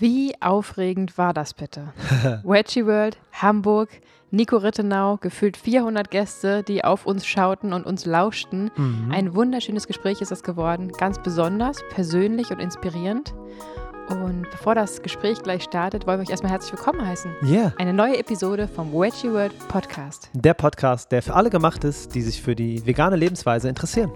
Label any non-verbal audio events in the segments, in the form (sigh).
Wie aufregend war das bitte? (laughs) Wedgie World, Hamburg, Nico Rittenau, gefühlt 400 Gäste, die auf uns schauten und uns lauschten. Mhm. Ein wunderschönes Gespräch ist das geworden, ganz besonders, persönlich und inspirierend. Und bevor das Gespräch gleich startet, wollen wir euch erstmal herzlich willkommen heißen. Yeah. Eine neue Episode vom Wedgie World Podcast. Der Podcast, der für alle gemacht ist, die sich für die vegane Lebensweise interessieren.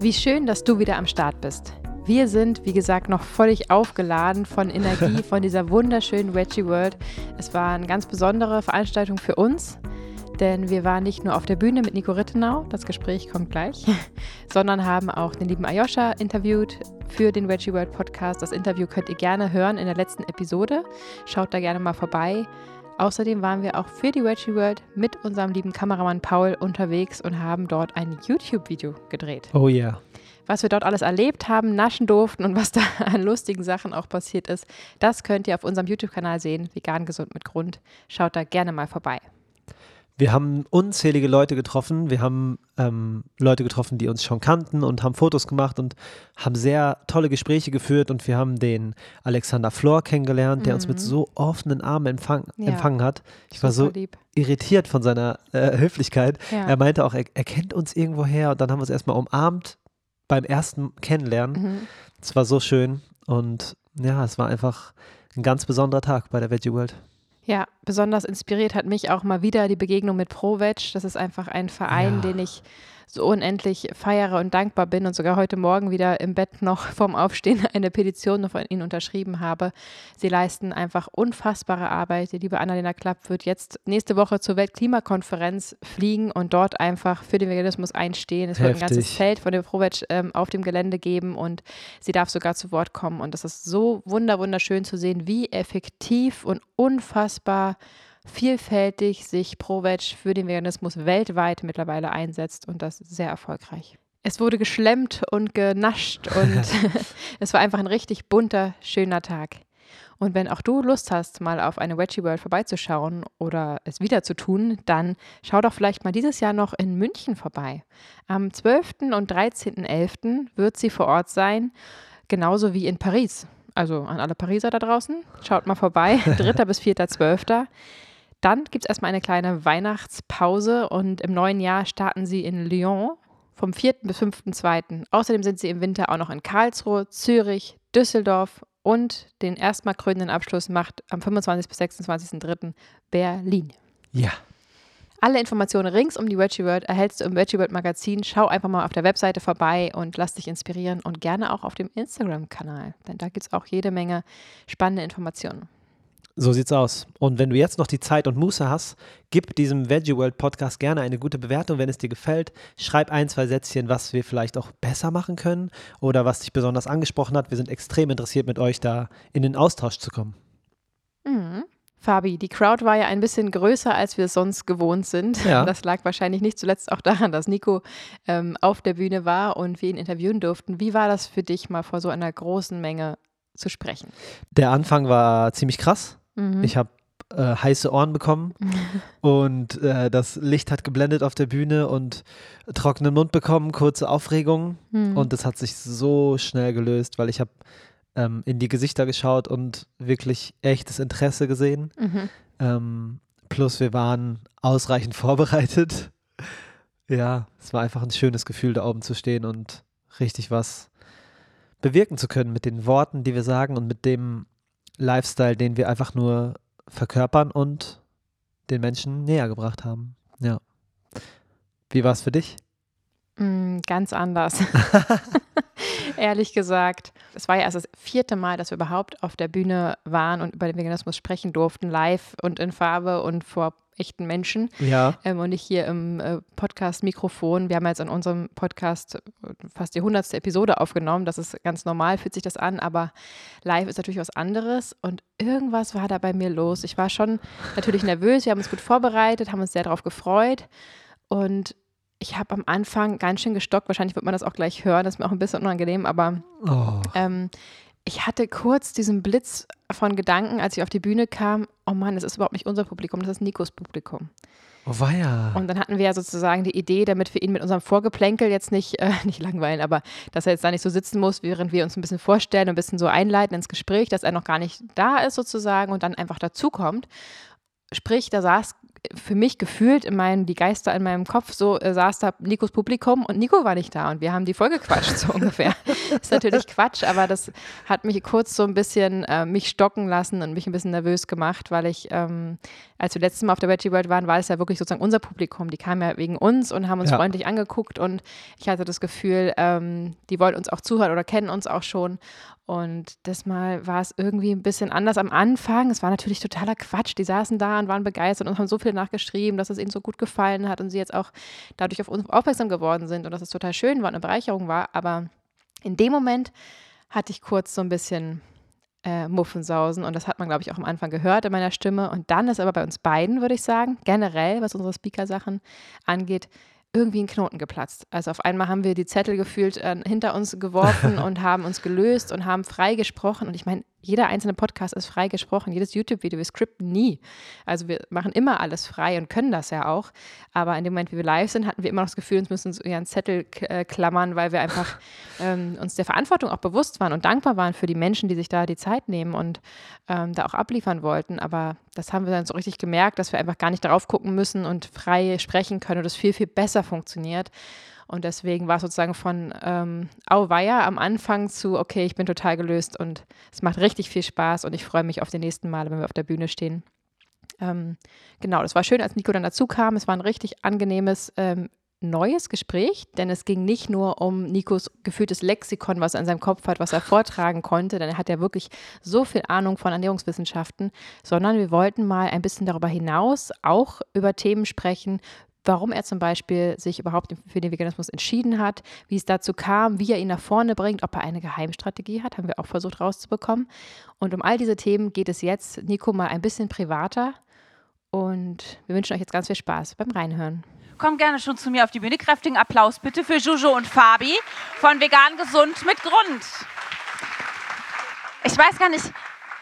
Wie schön, dass du wieder am Start bist. Wir sind, wie gesagt, noch völlig aufgeladen von Energie, (laughs) von dieser wunderschönen Wedgie World. Es war eine ganz besondere Veranstaltung für uns, denn wir waren nicht nur auf der Bühne mit Nico Rittenau, das Gespräch kommt gleich, (laughs) sondern haben auch den lieben Ayosha interviewt für den Wedgie World Podcast. Das Interview könnt ihr gerne hören in der letzten Episode. Schaut da gerne mal vorbei. Außerdem waren wir auch für die Wedgie World mit unserem lieben Kameramann Paul unterwegs und haben dort ein YouTube-Video gedreht Oh yeah. Was wir dort alles erlebt haben, naschen durften und was da (laughs) an lustigen Sachen auch passiert ist, das könnt ihr auf unserem YouTube-Kanal sehen, Vegan Gesund mit Grund. Schaut da gerne mal vorbei. Wir haben unzählige Leute getroffen. Wir haben ähm, Leute getroffen, die uns schon kannten und haben Fotos gemacht und haben sehr tolle Gespräche geführt. Und wir haben den Alexander Flor kennengelernt, der uns mit so offenen Armen empfang, Ja. empfangen hat. Ich war so Super lieb. irritiert von seiner äh, Höflichkeit. Ja. Er meinte auch, er, er kennt uns irgendwo her. Und dann haben wir uns erstmal umarmt beim ersten Kennenlernen. Mhm. Es war so schön. Und ja, es war einfach ein ganz besonderer Tag bei der Veggie World. Ja, besonders inspiriert hat mich auch mal wieder die Begegnung mit ProVeg. Das ist einfach ein Verein, Ja. den ich so unendlich feiere und dankbar bin und sogar heute Morgen wieder im Bett noch (laughs) vorm Aufstehen eine Petition noch von ihnen unterschrieben habe. Sie leisten einfach unfassbare Arbeit. Die liebe Annalena Klapp wird jetzt nächste Woche zur Weltklimakonferenz fliegen und dort einfach für den Veganismus einstehen. Es wird ein ganzes Heftig. Feld von der ProVeg ähm, auf dem Gelände geben und sie darf sogar zu Wort kommen. Und das ist so wunder wunderschön zu sehen, wie effektiv und unfassbar vielfältig sich ProVeg für den Veganismus weltweit mittlerweile einsetzt und das sehr erfolgreich. Es wurde geschlemmt und genascht und (laughs) (laughs) es war einfach ein richtig bunter, schöner Tag. Und wenn auch du Lust hast, mal auf eine Wedgie World vorbeizuschauen oder es wieder zu tun, dann schau doch vielleicht mal dieses Jahr noch in München vorbei. Am 12. und 13.11. wird sie vor Ort sein, genauso wie in Paris. Also an alle Pariser da draußen, schaut mal vorbei, (laughs) 3. bis 4.12. Dann gibt es erstmal eine kleine Weihnachtspause und im neuen Jahr starten sie in Lyon vom 4. bis 5.2. Außerdem sind sie im Winter auch noch in Karlsruhe, Zürich, Düsseldorf und den erstmal krönenden Abschluss macht am 25. bis 26.3. Berlin. Ja. Alle Informationen rings um die Wedgie World erhältst du im Wedgie World Magazin. Schau einfach mal auf der Webseite vorbei und lass dich inspirieren und gerne auch auf dem Instagram-Kanal, denn da gibt es auch jede Menge spannende Informationen. So sieht's aus. Und wenn du jetzt noch die Zeit und Muße hast, gib diesem Veggie World Podcast gerne eine gute Bewertung, wenn es dir gefällt. Schreib ein, zwei Sätzchen, was wir vielleicht auch besser machen können oder was dich besonders angesprochen hat. Wir sind extrem interessiert, mit euch da in den Austausch zu kommen. Mhm. Fabi, die Crowd war ja ein bisschen größer, als wir es sonst gewohnt sind. Ja. Das lag wahrscheinlich nicht zuletzt auch daran, dass Nico ähm, auf der Bühne war und wir ihn interviewen durften. Wie war das für dich, mal vor so einer großen Menge zu sprechen? Der Anfang war ziemlich krass. Mhm. Ich habe äh, heiße Ohren bekommen (laughs) und äh, das Licht hat geblendet auf der Bühne und trockenen Mund bekommen, kurze Aufregung. Mhm. Und das hat sich so schnell gelöst, weil ich habe ähm, in die Gesichter geschaut und wirklich echtes Interesse gesehen. Mhm. Ähm, plus wir waren ausreichend (laughs) vorbereitet. Ja, es war einfach ein schönes Gefühl, da oben zu stehen und richtig was bewirken zu können mit den Worten, die wir sagen und mit dem Lifestyle, den wir einfach nur verkörpern und den Menschen näher gebracht haben. Ja. Wie war es für dich? Mm, Ganz anders. (laughs) (laughs) Ehrlich gesagt. Es war ja erst das vierte Mal, dass wir überhaupt auf der Bühne waren und über den Veganismus sprechen durften, live und in Farbe und vor echten Menschen Ja. ähm, und nicht hier im äh, Podcast-Mikrofon. Wir haben jetzt an unserem Podcast äh, fast die hundertste Episode aufgenommen. Das ist ganz normal, fühlt sich das an, aber live ist natürlich was anderes und irgendwas war da bei mir los. Ich war schon natürlich nervös. Wir haben uns gut vorbereitet, haben uns sehr darauf gefreut und ich habe am Anfang ganz schön gestockt. Wahrscheinlich wird man das auch gleich hören. Das ist mir auch ein bisschen unangenehm, aber Oh. ähm, ich hatte kurz diesen Blitz von Gedanken, als ich auf die Bühne kam, oh Mann, das ist überhaupt nicht unser Publikum, das ist Nikos Publikum. Oh weia. Und dann hatten wir ja sozusagen die Idee, damit wir ihn mit unserem Vorgeplänkel jetzt nicht, äh, (laughs) nicht langweilen, aber dass er jetzt da nicht so sitzen muss, während wir uns ein bisschen vorstellen und ein bisschen so einleiten ins Gespräch, dass er noch gar nicht da ist sozusagen und dann einfach dazukommt. Sprich, da saß für mich gefühlt in meinen, die Geister in meinem Kopf, so äh, saß da Nikos Publikum und Nico war nicht da und wir haben die Folge gequatscht, so ungefähr. (laughs) ist natürlich Quatsch, aber das hat mich kurz so ein bisschen äh, mich stocken lassen und mich ein bisschen nervös gemacht, weil ich, ähm, als wir letztes Mal auf der Veggie World waren, war es ja wirklich sozusagen unser Publikum. Die kamen ja wegen uns und haben uns ja. freundlich angeguckt und ich hatte das Gefühl, ähm, die wollen uns auch zuhören oder kennen uns auch schon. Und das Mal war es irgendwie ein bisschen anders am Anfang. Es war natürlich totaler Quatsch. Die saßen da und waren begeistert und haben so viel nachgeschrieben, dass es ihnen so gut gefallen hat und sie jetzt auch dadurch auf uns aufmerksam geworden sind und dass es total schön war und eine Bereicherung war. Aber in dem Moment hatte ich kurz so ein bisschen äh, Muffensausen und das hat man, glaube ich, auch am Anfang gehört in meiner Stimme. Und dann ist aber bei uns beiden, würde ich sagen, generell, was unsere Speaker-Sachen angeht, irgendwie ein Knoten geplatzt. Also auf einmal haben wir die Zettel gefühlt äh, hinter uns geworfen (laughs) und haben uns gelöst und haben frei gesprochen. Und ich meine, jeder einzelne Podcast ist frei gesprochen, jedes YouTube-Video, wir skripten nie. Also wir machen immer alles frei und können das ja auch. Aber in dem Moment, wie wir live sind, hatten wir immer noch das Gefühl, uns müssen uns eher einen Zettel äh, klammern, weil wir einfach (laughs) ähm, uns der Verantwortung auch bewusst waren und dankbar waren für die Menschen, die sich da die Zeit nehmen und ähm, da auch abliefern wollten. Aber das haben wir dann so richtig gemerkt, dass wir einfach gar nicht darauf gucken müssen und frei sprechen können und es viel, viel besser funktioniert. Und deswegen war es sozusagen von ähm, Auweia am Anfang zu, okay, ich bin total gelöst und es macht richtig viel Spaß und ich freue mich auf die nächsten Male, wenn wir auf der Bühne stehen. Ähm, genau, das war schön, als Nico dann dazu kam. Es war ein richtig angenehmes, ähm, neues Gespräch, denn es ging nicht nur um Nikos gefühltes Lexikon, was er in seinem Kopf hat, was er (laughs) vortragen konnte, denn er hat ja wirklich so viel Ahnung von Ernährungswissenschaften, sondern wir wollten mal ein bisschen darüber hinaus auch über Themen sprechen, warum er zum Beispiel sich überhaupt für den Veganismus entschieden hat, wie es dazu kam, wie er ihn nach vorne bringt, ob er eine Geheimstrategie hat, haben wir auch versucht rauszubekommen. Und um all diese Themen geht es jetzt, Nico, mal ein bisschen privater. Und wir wünschen euch jetzt ganz viel Spaß beim Reinhören. Kommt gerne schon zu mir auf die Bühne. Kräftigen Applaus bitte für Jojo und Fabi von Vegan Gesund mit Grund. Ich weiß gar nicht,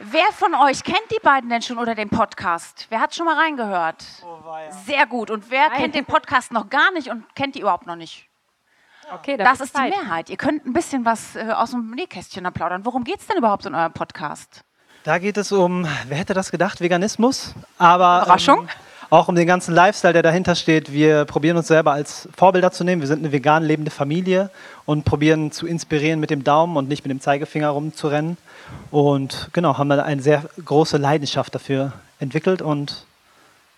Wer von euch kennt die beiden denn schon oder den Podcast? Wer hat schon mal reingehört? Oh, Sehr gut. Und wer Nein. kennt den Podcast noch gar nicht und kennt die überhaupt noch nicht? Okay, das, das ist Zeit. die Mehrheit. Ihr könnt ein bisschen was äh, aus dem Nähkästchen applaudern. Worum geht es denn überhaupt in eurem Podcast? Da geht es um, wer hätte das gedacht, Veganismus. Aber, Überraschung. Ähm, auch um den ganzen Lifestyle, der dahinter steht. Wir probieren uns selber als Vorbilder zu nehmen. Wir sind eine vegan lebende Familie und probieren zu inspirieren mit dem Daumen und nicht mit dem Zeigefinger rumzurennen. Und genau, haben da eine sehr große Leidenschaft dafür entwickelt und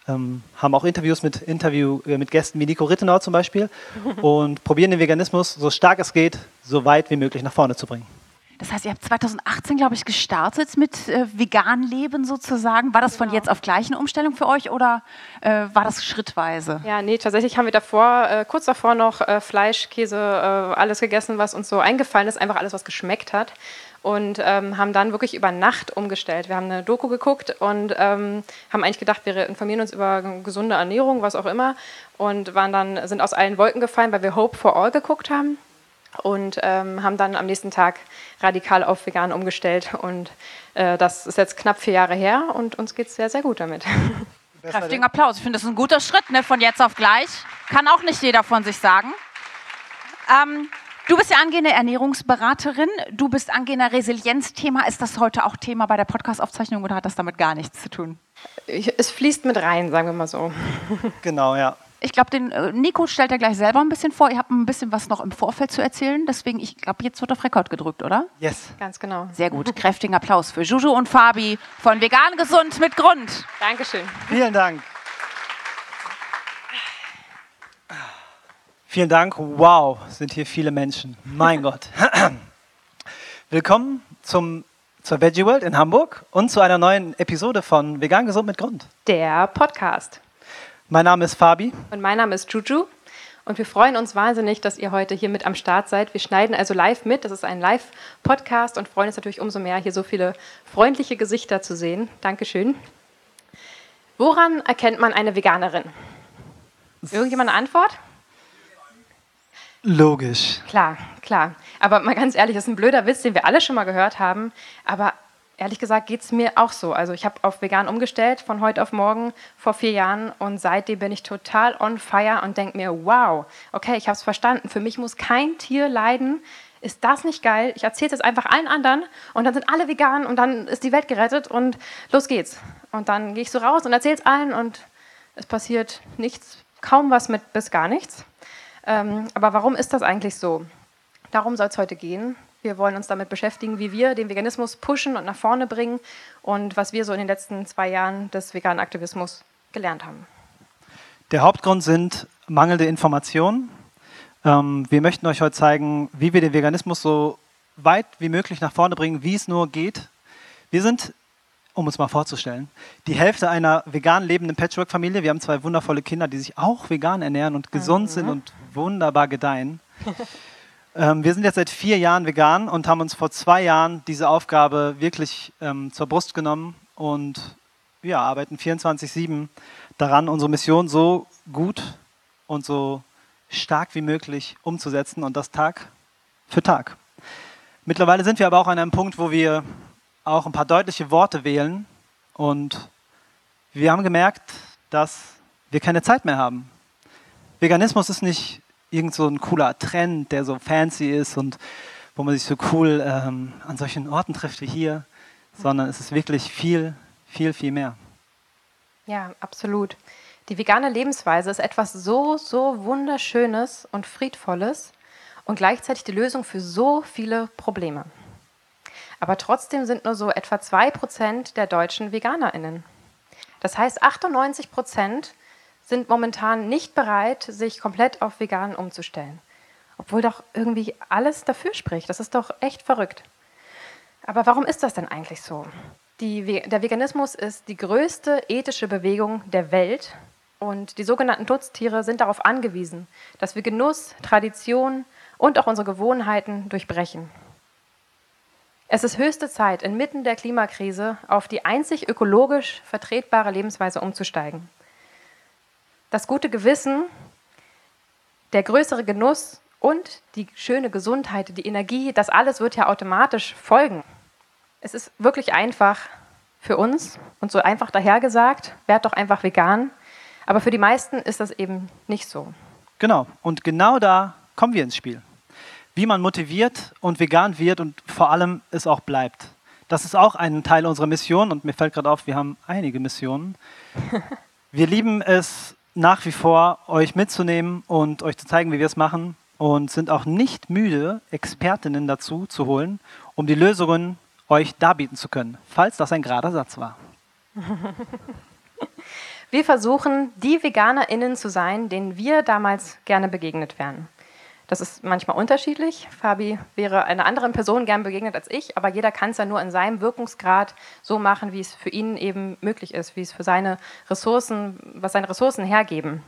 ähm, haben auch Interviews mit, Interview, äh, mit Gästen wie Nico Rittenau zum Beispiel (laughs) und probieren den Veganismus so stark es geht, so weit wie möglich nach vorne zu bringen. Das heißt, ihr habt 2018, glaube ich, gestartet mit äh, vegan Leben sozusagen. War das genau. von jetzt auf gleich eine Umstellung für euch oder äh, war das schrittweise? Ja, nee, tatsächlich haben wir davor, äh, kurz davor noch äh, Fleisch, Käse, äh, alles gegessen, was uns so eingefallen ist, einfach alles, was geschmeckt hat und ähm, haben dann wirklich über Nacht umgestellt. Wir haben eine Doku geguckt und ähm, haben eigentlich gedacht, wir informieren uns über gesunde Ernährung, was auch immer und waren dann sind aus allen Wolken gefallen, weil wir Hope for All geguckt haben und ähm, haben dann am nächsten Tag radikal auf vegan umgestellt und äh, das ist jetzt knapp vier Jahre her und uns geht es sehr, sehr gut damit. (laughs) Kräftigen Applaus. Ich finde, das ist ein guter Schritt ne, von jetzt auf gleich. Kann auch nicht jeder von sich sagen. Ähm, Du bist ja angehende Ernährungsberaterin, du bist angehender Resilienzthema. Ist das heute auch Thema bei der Podcast-Aufzeichnung oder hat das damit gar nichts zu tun? Es fließt mit rein, sagen wir mal so. Genau, ja. Ich glaube, den äh, Nico stellt er gleich selber ein bisschen vor. Ihr habt ein bisschen was noch im Vorfeld zu erzählen. Deswegen, ich glaube, jetzt wird auf Rekord gedrückt, oder? Yes. Ganz genau. Sehr gut. Kräftigen Applaus für Juju und Fabi von Vegan Gesund mit Grund. Dankeschön. Vielen Dank. Vielen Dank. Wow, sind hier viele Menschen. Mein Gott. (clears throat) Willkommen zum, zur Veggie World in Hamburg und zu einer neuen Episode von Vegan Gesund mit Grund. Der Podcast. Mein Name ist Fabi. Und mein Name ist Juju. Und wir freuen uns wahnsinnig, dass ihr heute hier mit am Start seid. Wir schneiden also live mit. Das ist ein Live-Podcast und freuen uns natürlich umso mehr, hier so viele freundliche Gesichter zu sehen. Dankeschön. Woran erkennt man eine Veganerin? Irgendjemand eine Antwort? Logisch. Klar, klar. Aber mal ganz ehrlich, das ist ein blöder Witz, den wir alle schon mal gehört haben. Aber ehrlich gesagt geht es mir auch so. Also ich habe auf vegan umgestellt von heute auf morgen vor vier Jahren und seitdem bin ich total on fire und denke mir, wow, okay, ich habe es verstanden. Für mich muss kein Tier leiden. Ist das nicht geil? Ich erzähle es einfach allen anderen und dann sind alle vegan und dann ist die Welt gerettet und los geht's. Und dann gehe ich so raus und erzähle es allen und es passiert nichts, kaum was mit bis gar nichts. Ähm, aber warum ist das eigentlich so? Darum soll es heute gehen. Wir wollen uns damit beschäftigen, wie wir den Veganismus pushen und nach vorne bringen und was wir so in den letzten zwei Jahren des veganen Aktivismus gelernt haben. Der Hauptgrund sind mangelnde Informationen. Ähm, wir möchten euch heute zeigen, wie wir den Veganismus so weit wie möglich nach vorne bringen, wie es nur geht. Wir sind, um uns mal vorzustellen, die Hälfte einer vegan lebenden Patchwork-Familie. Wir haben zwei wundervolle Kinder, die sich auch vegan ernähren und gesund mhm. sind und wunderbar gedeihen. (laughs) Ähm, wir sind jetzt seit vier Jahren vegan und haben uns vor zwei Jahren diese Aufgabe wirklich ähm, zur Brust genommen und ja, arbeiten 24-7 daran, unsere Mission so gut und so stark wie möglich umzusetzen und das Tag für Tag. Mittlerweile sind wir aber auch an einem Punkt, wo wir auch ein paar deutliche Worte wählen und wir haben gemerkt, dass wir keine Zeit mehr haben. Veganismus ist nicht irgend so ein cooler Trend, der so fancy ist und wo man sich so cool ähm, an solchen Orten trifft wie hier, sondern es ist wirklich viel, viel, viel mehr. Ja, absolut. Die vegane Lebensweise ist etwas so, so wunderschönes und friedvolles und gleichzeitig die Lösung für so viele Probleme. Aber trotzdem sind nur so etwa 2% der Deutschen VeganerInnen. Das heißt, 98 Prozent sind momentan nicht bereit, sich komplett auf vegan umzustellen. Obwohl doch irgendwie alles dafür spricht. Das ist doch echt verrückt. Aber warum ist das denn eigentlich so? Die, der Veganismus ist die größte ethische Bewegung der Welt und die sogenannten Nutztiere sind darauf angewiesen, dass wir Genuss, Tradition und auch unsere Gewohnheiten durchbrechen. Es ist höchste Zeit, inmitten der Klimakrise auf die einzig ökologisch vertretbare Lebensweise umzusteigen das gute Gewissen, der größere Genuss und die schöne Gesundheit, die Energie, das alles wird ja automatisch folgen. Es ist wirklich einfach für uns und so einfach dahergesagt, werd doch einfach vegan. Aber für die meisten ist das eben nicht so. Genau, und genau da kommen wir ins Spiel. Wie man motiviert und vegan wird und vor allem es auch bleibt. Das ist auch ein Teil unserer Mission und mir fällt gerade auf, wir haben einige Missionen. (laughs) Wir lieben es, nach wie vor euch mitzunehmen und euch zu zeigen, wie wir es machen und sind auch nicht müde, Expertinnen dazu zu holen, um die Lösungen euch darbieten zu können, falls das ein gerader Satz war. Wir versuchen, die VeganerInnen zu sein, denen wir damals gerne begegnet wären. Das ist manchmal unterschiedlich. Fabi wäre einer anderen Person gern begegnet als ich, aber jeder kann es ja nur in seinem Wirkungsgrad so machen, wie es für ihn eben möglich ist, wie es für seine Ressourcen, was seine Ressourcen hergeben.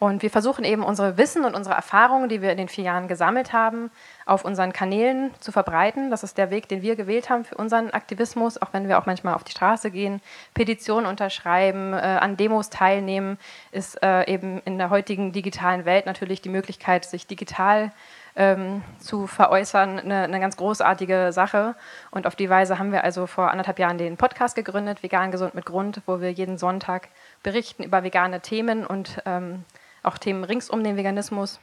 Und wir versuchen eben unsere Wissen und unsere Erfahrungen, die wir in den vier Jahren gesammelt haben, auf unseren Kanälen zu verbreiten. Das ist der Weg, den wir gewählt haben für unseren Aktivismus, auch wenn wir auch manchmal auf die Straße gehen, Petitionen unterschreiben, äh, an Demos teilnehmen, ist äh, eben in der heutigen digitalen Welt natürlich die Möglichkeit, sich digital ähm, zu veräußern, eine, eine, ganz großartige Sache. Und auf die Weise haben wir also vor anderthalb Jahren den Podcast gegründet, Vegan Gesund mit Grund, wo wir jeden Sonntag berichten über vegane Themen und ähm, auch Themen rings um den Veganismus.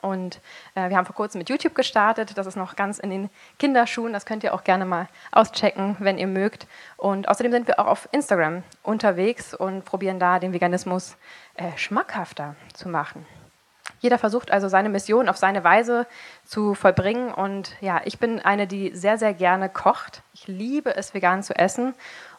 Und äh, wir haben vor kurzem mit YouTube gestartet. Das ist noch ganz in den Kinderschuhen. Das könnt ihr auch gerne mal auschecken, wenn ihr mögt. Und außerdem sind wir auch auf Instagram unterwegs und probieren da den Veganismus äh, schmackhafter zu machen. Jeder versucht also seine Mission auf seine Weise zu vollbringen. Und ja, ich bin eine, die sehr, sehr gerne kocht. Ich liebe es, vegan zu essen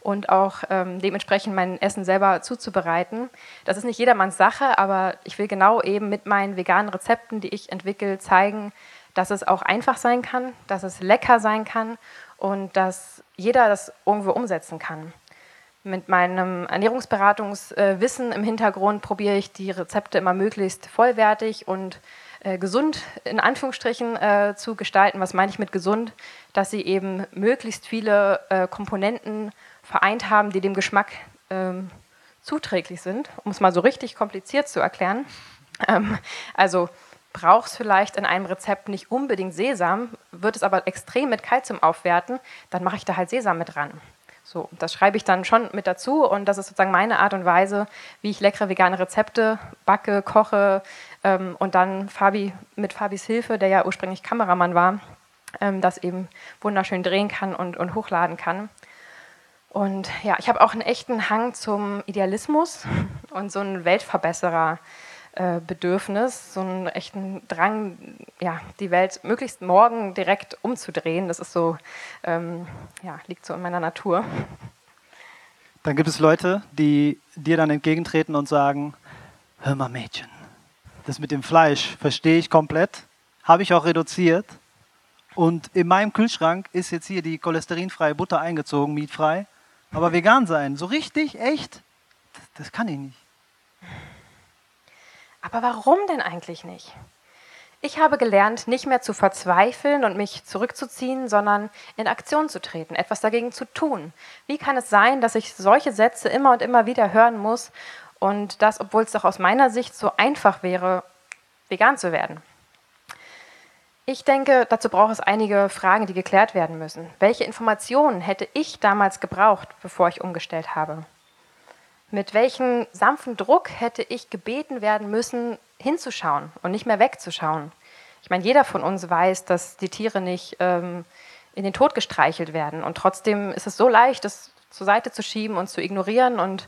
und auch ähm, dementsprechend mein Essen selber zuzubereiten. Das ist nicht jedermanns Sache, aber ich will genau eben mit meinen veganen Rezepten, die ich entwickle, zeigen, dass es auch einfach sein kann, dass es lecker sein kann und dass jeder das irgendwo umsetzen kann. Mit meinem Ernährungsberatungswissen im Hintergrund probiere ich die Rezepte immer möglichst vollwertig und äh, gesund in Anführungsstrichen äh, zu gestalten. Was meine ich mit gesund? Dass sie eben möglichst viele äh, Komponenten vereint haben, die dem Geschmack ähm, zuträglich sind, um es mal so richtig kompliziert zu erklären. Ähm, also brauchst vielleicht in einem Rezept nicht unbedingt Sesam, wird es aber extrem mit Kalzium aufwerten, dann mache ich da halt Sesam mit dran. So, das schreibe ich dann schon mit dazu und das ist sozusagen meine Art und Weise, wie ich leckere vegane Rezepte backe, koche ähm, und dann Fabi mit Fabis Hilfe, der ja ursprünglich Kameramann war, ähm, das eben wunderschön drehen kann und, und hochladen kann. Und ja, ich habe auch einen echten Hang zum Idealismus (laughs) und so einen Weltverbesserer. Äh, Bedürfnis, so einen echten Drang, ja, die Welt möglichst morgen direkt umzudrehen. Das ist so, ähm, ja, liegt so in meiner Natur. Dann gibt es Leute, die dir dann entgegentreten und sagen, hör mal Mädchen, das mit dem Fleisch verstehe ich komplett, habe ich auch reduziert und in meinem Kühlschrank ist jetzt hier die cholesterinfreie Butter eingezogen, mietfrei, aber vegan sein, so richtig, echt, das, das kann ich nicht. Aber warum denn eigentlich nicht? Ich habe gelernt, nicht mehr zu verzweifeln und mich zurückzuziehen, sondern in Aktion zu treten, etwas dagegen zu tun. Wie kann es sein, dass ich solche Sätze immer und immer wieder hören muss und das, obwohl es doch aus meiner Sicht so einfach wäre, vegan zu werden? Ich denke, dazu braucht es einige Fragen, die geklärt werden müssen. Welche Informationen hätte ich damals gebraucht, bevor ich umgestellt habe? mit welchem sanften Druck hätte ich gebeten werden müssen, hinzuschauen und nicht mehr wegzuschauen. Ich meine, jeder von uns weiß, dass die Tiere nicht ähm, in den Tod gestreichelt werden. Und trotzdem ist es so leicht, das zur Seite zu schieben und zu ignorieren. Und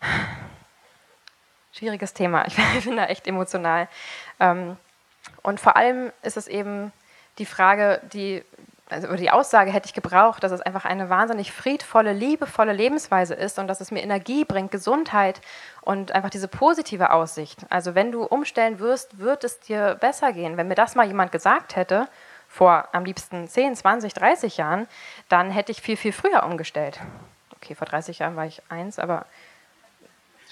(sighs) schwieriges Thema. Ich (laughs) bin da echt emotional. Ähm, und vor allem ist es eben die Frage, die also die Aussage hätte ich gebraucht, dass es einfach eine wahnsinnig friedvolle, liebevolle Lebensweise ist und dass es mir Energie bringt, Gesundheit und einfach diese positive Aussicht. Also wenn du umstellen wirst, wird es dir besser gehen. Wenn mir das mal jemand gesagt hätte, vor am liebsten 10, 20, 30 Jahren, dann hätte ich viel, viel früher umgestellt. Okay, vor 30 Jahren war ich eins, aber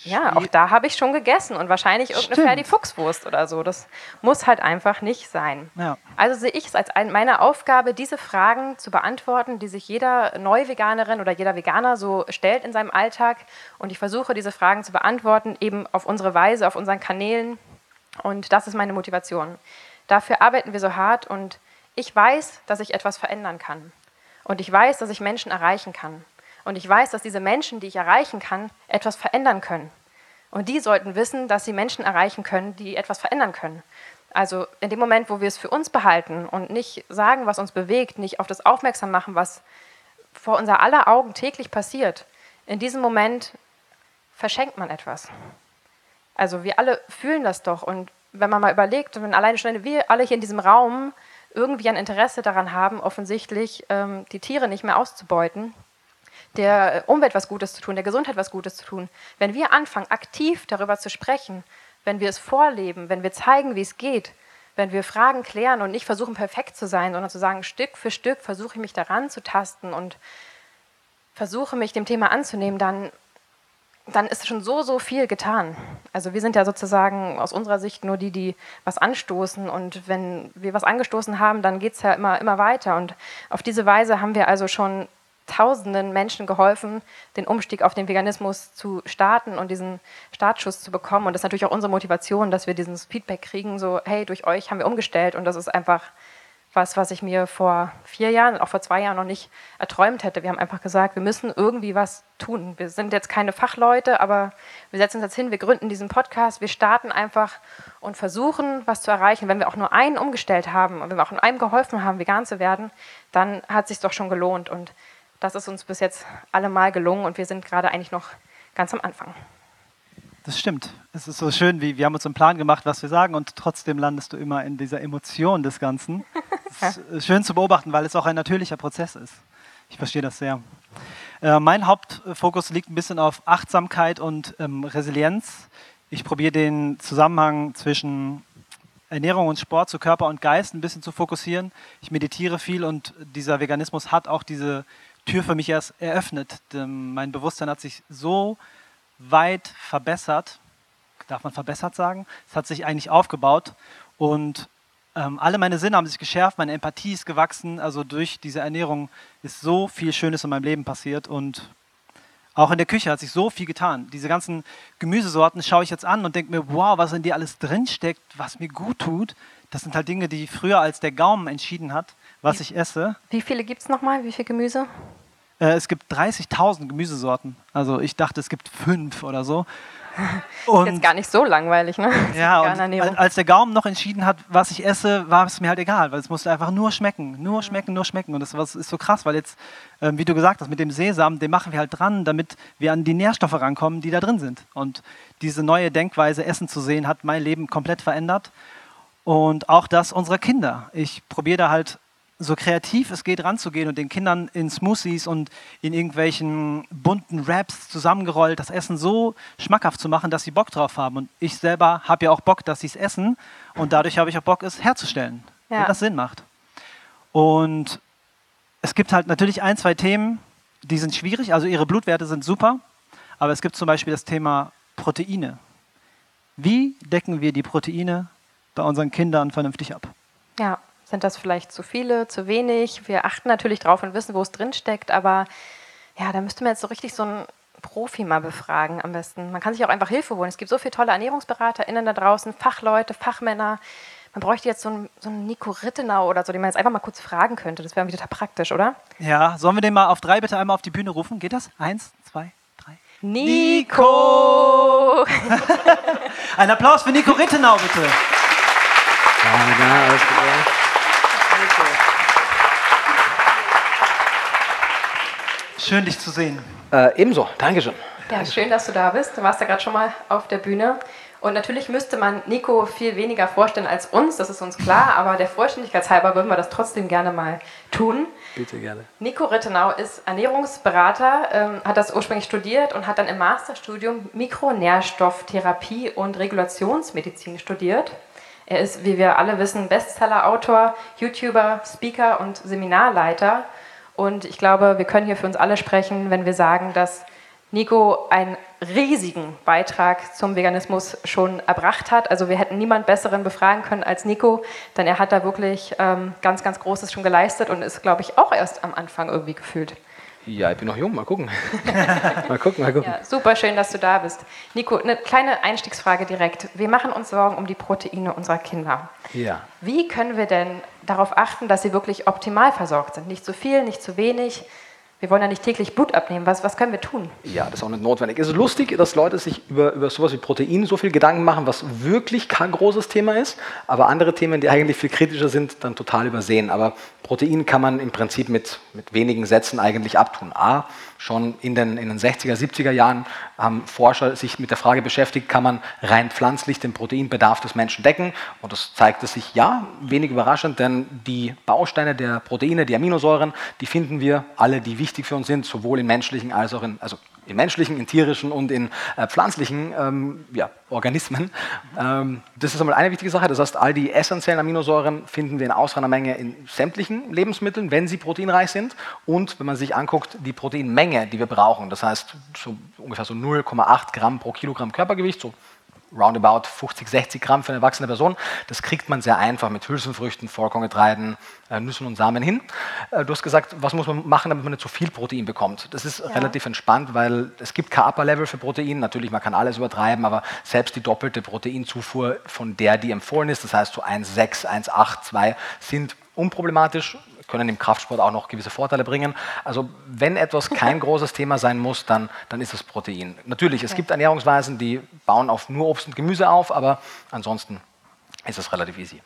ja, auch da habe ich schon gegessen und wahrscheinlich irgendeine Ferdi Fuchswurst oder so. Das muss halt einfach nicht sein. Ja. Also sehe ich es als ein, meine Aufgabe, diese Fragen zu beantworten, die sich jeder Neuveganerin oder jeder Veganer so stellt in seinem Alltag. Und ich versuche, diese Fragen zu beantworten, eben auf unsere Weise, auf unseren Kanälen. Und das ist meine Motivation. Dafür arbeiten wir so hart und ich weiß, dass ich etwas verändern kann. Und ich weiß, dass ich Menschen erreichen kann. Und ich weiß, dass diese Menschen, die ich erreichen kann, etwas verändern können. Und die sollten wissen, dass sie Menschen erreichen können, die etwas verändern können. Also in dem Moment, wo wir es für uns behalten und nicht sagen, was uns bewegt, nicht auf das aufmerksam machen, was vor unser aller Augen täglich passiert, in diesem Moment verschenkt man etwas. Also wir alle fühlen das doch. Und wenn man mal überlegt, wenn alleine schon wir alle hier in diesem Raum irgendwie ein Interesse daran haben, offensichtlich ähm, die Tiere nicht mehr auszubeuten, der Umwelt was Gutes zu tun, der Gesundheit was Gutes zu tun. Wenn wir anfangen, aktiv darüber zu sprechen, wenn wir es vorleben, wenn wir zeigen, wie es geht, wenn wir Fragen klären und nicht versuchen, perfekt zu sein, sondern zu sagen, Stück für Stück versuche ich mich daran zu tasten und versuche mich dem Thema anzunehmen, dann, dann ist schon so, so viel getan. Also wir sind ja sozusagen aus unserer Sicht nur die, die was anstoßen und wenn wir was angestoßen haben, dann geht es ja immer, immer weiter und auf diese Weise haben wir also schon tausenden Menschen geholfen, den Umstieg auf den Veganismus zu starten und diesen Startschuss zu bekommen. Und das ist natürlich auch unsere Motivation, dass wir dieses Feedback kriegen, so, hey, durch euch haben wir umgestellt. Und das ist einfach was, was ich mir vor vier Jahren auch vor zwei Jahren noch nicht erträumt hätte. Wir haben einfach gesagt, wir müssen irgendwie was tun. Wir sind jetzt keine Fachleute, aber wir setzen uns jetzt hin, wir gründen diesen Podcast, wir starten einfach und versuchen, was zu erreichen. Wenn wir auch nur einen umgestellt haben und wenn wir auch nur einem geholfen haben, vegan zu werden, dann hat es sich doch schon gelohnt. Und das ist uns bis jetzt allemal gelungen und wir sind gerade eigentlich noch ganz am Anfang. Das stimmt. Es ist so schön, wie wir haben uns einen Plan gemacht, was wir sagen und trotzdem landest du immer in dieser Emotion des Ganzen. (laughs) Ist schön zu beobachten, weil es auch ein natürlicher Prozess ist. Ich verstehe das sehr. Äh, mein Hauptfokus liegt ein bisschen auf Achtsamkeit und ähm, Resilienz. Ich probiere den Zusammenhang zwischen Ernährung und Sport zu Körper und Geist ein bisschen zu fokussieren. Ich meditiere viel und dieser Veganismus hat auch diese Tür für mich erst eröffnet. Mein Bewusstsein hat sich so weit verbessert, darf man verbessert sagen, es hat sich eigentlich aufgebaut und ähm, alle meine Sinne haben sich geschärft, meine Empathie ist gewachsen, also durch diese Ernährung ist so viel Schönes in meinem Leben passiert und Auch in der Küche hat sich so viel getan. Diese ganzen Gemüsesorten schaue ich jetzt an und denke mir, wow, was in dir alles drinsteckt, was mir gut tut. Das sind halt Dinge, die früher als der Gaumen entschieden hat, was ich esse. Wie viele gibt es nochmal? Wie viel Gemüse? Äh, es gibt 30.000 Gemüsesorten. Also ich dachte, es gibt fünf oder so. (laughs) Und jetzt gar nicht so langweilig, ne? (laughs) Ja, und als der Gaumen noch entschieden hat, was ich esse, war es mir halt egal, weil es musste einfach nur schmecken, nur schmecken, nur schmecken. Und das ist so krass, weil jetzt, ähm, wie du gesagt hast, mit dem Sesam, den machen wir halt dran, damit wir an die Nährstoffe rankommen, die da drin sind. Und diese neue Denkweise, Essen zu sehen, hat mein Leben komplett verändert. Und auch das unserer Kinder. Ich probiere da halt so kreativ es geht, ranzugehen und den Kindern in Smoothies und in irgendwelchen bunten Wraps zusammengerollt das Essen so schmackhaft zu machen, dass sie Bock drauf haben. Und ich selber habe ja auch Bock, dass sie es essen und dadurch habe ich auch Bock, es herzustellen, ja. wenn das Sinn macht. Und es gibt halt natürlich ein, zwei Themen, die sind schwierig. Also ihre Blutwerte sind super, aber es gibt zum Beispiel das Thema Proteine. Wie decken wir die Proteine bei unseren Kindern vernünftig ab? Ja, sind das vielleicht zu viele, zu wenig? Wir achten natürlich drauf und wissen, wo es drin steckt, aber ja, da müsste man jetzt so richtig so einen Profi mal befragen am besten. Man kann sich auch einfach Hilfe holen. Es gibt so viele tolle ErnährungsberaterInnen da draußen, Fachleute, Fachmänner. Man bräuchte jetzt so einen, so einen Nico Rittenau oder so, den man jetzt einfach mal kurz fragen könnte. Das wäre total praktisch, oder? Ja, sollen wir den mal auf drei bitte einmal auf die Bühne rufen? Geht das? Eins, zwei, drei. Nico! (laughs) Ein Applaus für Nico Rittenau, bitte. Schön, dich zu sehen. Äh, ebenso, Dankeschön. Ja, schön, dass du da bist. Du warst ja gerade schon mal auf der Bühne. Und natürlich müsste man Nico viel weniger vorstellen als uns, das ist uns klar, aber der Vollständigkeitshalber würden wir das trotzdem gerne mal tun. Bitte gerne. Nico Rittenau ist Ernährungsberater, ähm, hat das ursprünglich studiert und hat dann im Masterstudium Mikronährstofftherapie und Regulationsmedizin studiert. Er ist, wie wir alle wissen, Bestseller-Autor, YouTuber, Speaker und Seminarleiter. Und ich glaube, wir können hier für uns alle sprechen, wenn wir sagen, dass Nico einen riesigen Beitrag zum Veganismus schon erbracht hat. Also wir hätten niemand Besseren befragen können als Nico, denn er hat da wirklich ähm, ganz, ganz Großes schon geleistet und ist, glaube ich, auch erst am Anfang irgendwie gefühlt. Ja, ich bin noch jung, mal gucken. (laughs) mal gucken, mal gucken. Ja, super schön, dass du da bist. Nico, eine kleine Einstiegsfrage direkt. Wir machen uns Sorgen um die Proteine unserer Kinder. Ja. Wie können wir denn darauf achten, dass sie wirklich optimal versorgt sind? Nicht zu viel, nicht zu wenig. Wir wollen ja nicht täglich Blut abnehmen. Was, was können wir tun? Ja, das ist auch nicht notwendig. Es ist lustig, dass Leute sich über, über sowas wie Protein so viel Gedanken machen, was wirklich kein großes Thema ist, aber andere Themen, die eigentlich viel kritischer sind, dann total übersehen. Aber Protein kann man im Prinzip mit, mit wenigen Sätzen eigentlich abtun. A, schon in den, in den 60er, 70er Jahren haben Forscher sich mit der Frage beschäftigt, kann man rein pflanzlich den Proteinbedarf des Menschen decken? Und das zeigte sich ja, wenig überraschend, denn die Bausteine der Proteine, die Aminosäuren, die finden wir alle, die wichtig für uns sind, sowohl in menschlichen als auch in, also in menschlichen, in tierischen und in äh, pflanzlichen ähm, ja, Organismen. Ähm, das ist einmal eine wichtige Sache. Das heißt, all die essentiellen Aminosäuren finden wir in ausreichender Menge in sämtlichen Lebensmitteln, wenn sie proteinreich sind. Und wenn man sich anguckt, die Proteinmenge, die wir brauchen, das heißt so ungefähr so 0,8 Gramm pro Kilogramm Körpergewicht, so roundabout 50, 60 Gramm für eine erwachsene Person. Das kriegt man sehr einfach mit Hülsenfrüchten, Vollkorngetreiden, äh, Nüssen und Samen hin. Äh, du hast gesagt, was muss man machen, damit man nicht zu viel Protein bekommt? Das ist ja. relativ entspannt, weil es gibt kein Upper Level für Protein. Natürlich, man kann alles übertreiben, aber selbst die doppelte Proteinzufuhr von der, die empfohlen ist, das heißt so 1,6, 1,8, 2, sind unproblematisch können im Kraftsport auch noch gewisse Vorteile bringen. Also wenn etwas kein (laughs) großes Thema sein muss, dann, dann ist es Protein. Natürlich, es gibt Ernährungsweisen, die bauen auf nur Obst und Gemüse auf, aber ansonsten ist es relativ easy.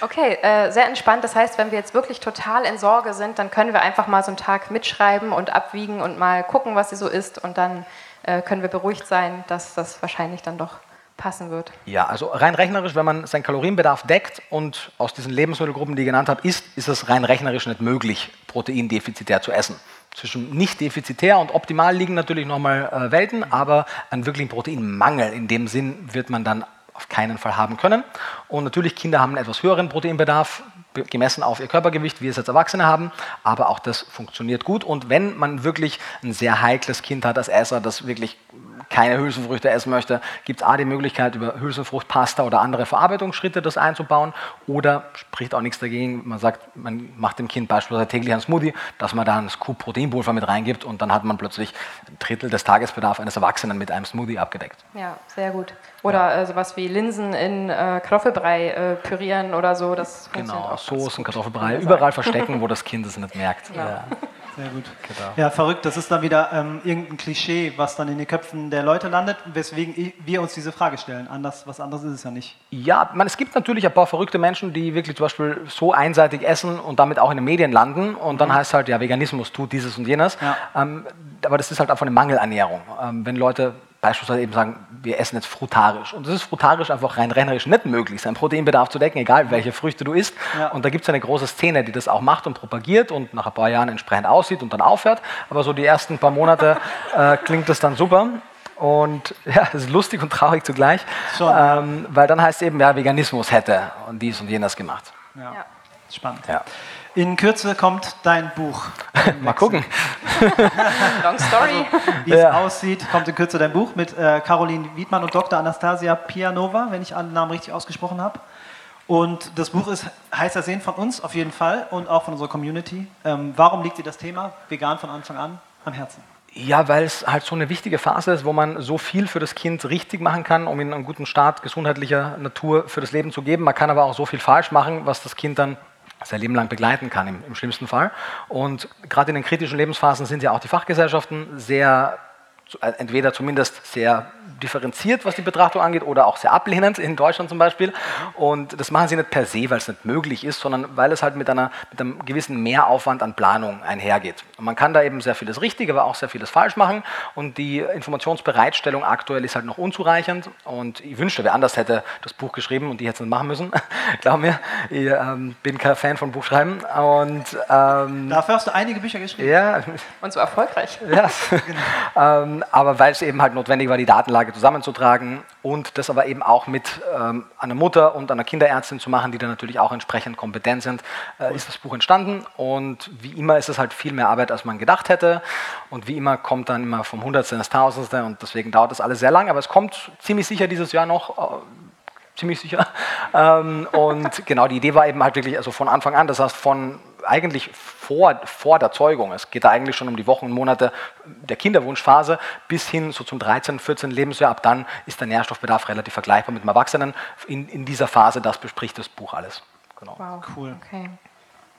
Okay, äh, sehr entspannt. Das heißt, wenn wir jetzt wirklich total in Sorge sind, dann können wir einfach mal so einen Tag mitschreiben und abwiegen und mal gucken, was sie so ist. Und dann äh, können wir beruhigt sein, dass das wahrscheinlich dann doch passen wird. Ja, also rein rechnerisch, wenn man seinen Kalorienbedarf deckt und aus diesen Lebensmittelgruppen, die ich genannt habe, isst, ist es rein rechnerisch nicht möglich, proteindefizitär zu essen. Zwischen nicht defizitär und optimal liegen natürlich nochmal äh, Welten, aber einen wirklichen Proteinmangel in dem Sinn wird man dann auf keinen Fall haben können. Und natürlich, Kinder haben einen etwas höheren Proteinbedarf, gemessen auf ihr Körpergewicht, wie es jetzt Erwachsene haben, aber auch das funktioniert gut. Und wenn man wirklich ein sehr heikles Kind hat als Esser, das wirklich keine Hülsenfrüchte essen möchte, gibt es A die Möglichkeit, über Hülsenfruchtpasta oder andere Verarbeitungsschritte das einzubauen oder spricht auch nichts dagegen, man sagt, man macht dem Kind beispielsweise täglich einen Smoothie, dass man da ein Scoop Proteinpulver mit reingibt und dann hat man plötzlich ein Drittel des Tagesbedarfs eines Erwachsenen mit einem Smoothie abgedeckt. Ja, sehr gut. Oder ja. äh, sowas wie Linsen in äh, Kartoffelbrei äh, pürieren oder so. Das genau, Soßen, Kartoffelbrei, überall verstecken, wo (laughs) das Kind es nicht merkt. Genau. Ja. Sehr gut. Genau. Ja, verrückt. Das ist dann wieder ähm, irgendein Klischee, was dann in den Köpfen der Leute landet, weswegen wir uns diese Frage stellen. Anders, was anderes ist es ja nicht. Ja, man, es gibt natürlich ein paar verrückte Menschen, die wirklich zum Beispiel so einseitig essen und damit auch in den Medien landen. Und dann mhm. heißt es halt, ja, Veganismus tut dieses und jenes. Ja. Ähm, aber das ist halt einfach eine Mangelernährung. Ähm, wenn Leute beispielsweise eben sagen, wir essen jetzt frutarisch. Und es ist frutarisch einfach rein rennerisch nicht möglich, seinen Proteinbedarf zu decken, egal welche Früchte du isst. Ja. Und da gibt es eine große Szene, die das auch macht und propagiert und nach ein paar Jahren entsprechend aussieht und dann aufhört. Aber so die ersten paar Monate (laughs) äh, klingt das dann super. Und ja, es ist lustig und traurig zugleich, ähm, weil dann heißt es eben, ja, Veganismus hätte und dies und jenes gemacht. Ja. ja. Spannend. Ja. In Kürze kommt dein Buch. (laughs) Mal gucken. Long Story. Also, wie es aussieht, kommt in Kürze dein Buch mit äh, Caroline Wiedmann und Dr. Anastasia Pianova, wenn ich alle Namen richtig ausgesprochen habe. Und das Buch ist heißer Sehen von uns auf jeden Fall und auch von unserer Community. Ähm, warum liegt dir das Thema vegan von Anfang an am Herzen? Ja, weil es halt so eine wichtige Phase ist, wo man so viel für das Kind richtig machen kann, um ihm einen guten Start gesundheitlicher Natur für das Leben zu geben. Man kann aber auch so viel falsch machen, was das Kind dann sein Leben lang begleiten kann, im, im schlimmsten Fall. Und gerade in den kritischen Lebensphasen sind ja auch die Fachgesellschaften sehr äh, entweder zumindest sehr differenziert, was die Betrachtung angeht, oder auch sehr ablehnend, in Deutschland zum Beispiel. Und das machen sie nicht per se, weil es nicht möglich ist, sondern weil es halt mit, einer, mit einem gewissen Mehraufwand an Planung einhergeht. Und man kann da eben sehr vieles richtig, aber auch sehr vieles falsch machen. Und die Informationsbereitstellung aktuell ist halt noch unzureichend. Und ich wünschte, wer anders hätte das Buch geschrieben und die hätte es nicht machen müssen. (laughs) Glaub mir, ich ähm, bin kein Fan von Buchschreiben. Und, ähm, Dafür hast du einige Bücher geschrieben. Ja. Und so erfolgreich. Ja. genau. (laughs) ähm, aber weil es eben halt notwendig war, die Datenlage zusammenzutragen und das aber eben auch mit ähm, einer Mutter und einer Kinderärztin zu machen, die dann natürlich auch entsprechend kompetent sind, äh, ist das Buch entstanden. Und wie immer ist es halt viel mehr Arbeit, als man gedacht hätte. Und wie immer kommt dann immer vom Hundertste ins Tausendste und deswegen dauert das alles sehr lang. Aber es kommt ziemlich sicher dieses Jahr noch. Äh, ziemlich sicher. (laughs) Ähm, und genau, die Idee war eben halt wirklich also von Anfang an, das heißt von eigentlich vor, vor der Zeugung. Es geht da eigentlich schon um die Wochen und Monate der Kinderwunschphase bis hin so zum 13., 14. Lebensjahr. Ab dann ist der Nährstoffbedarf relativ vergleichbar mit dem Erwachsenen. In, in dieser Phase, das bespricht das Buch alles. Genau. Wow, cool. Okay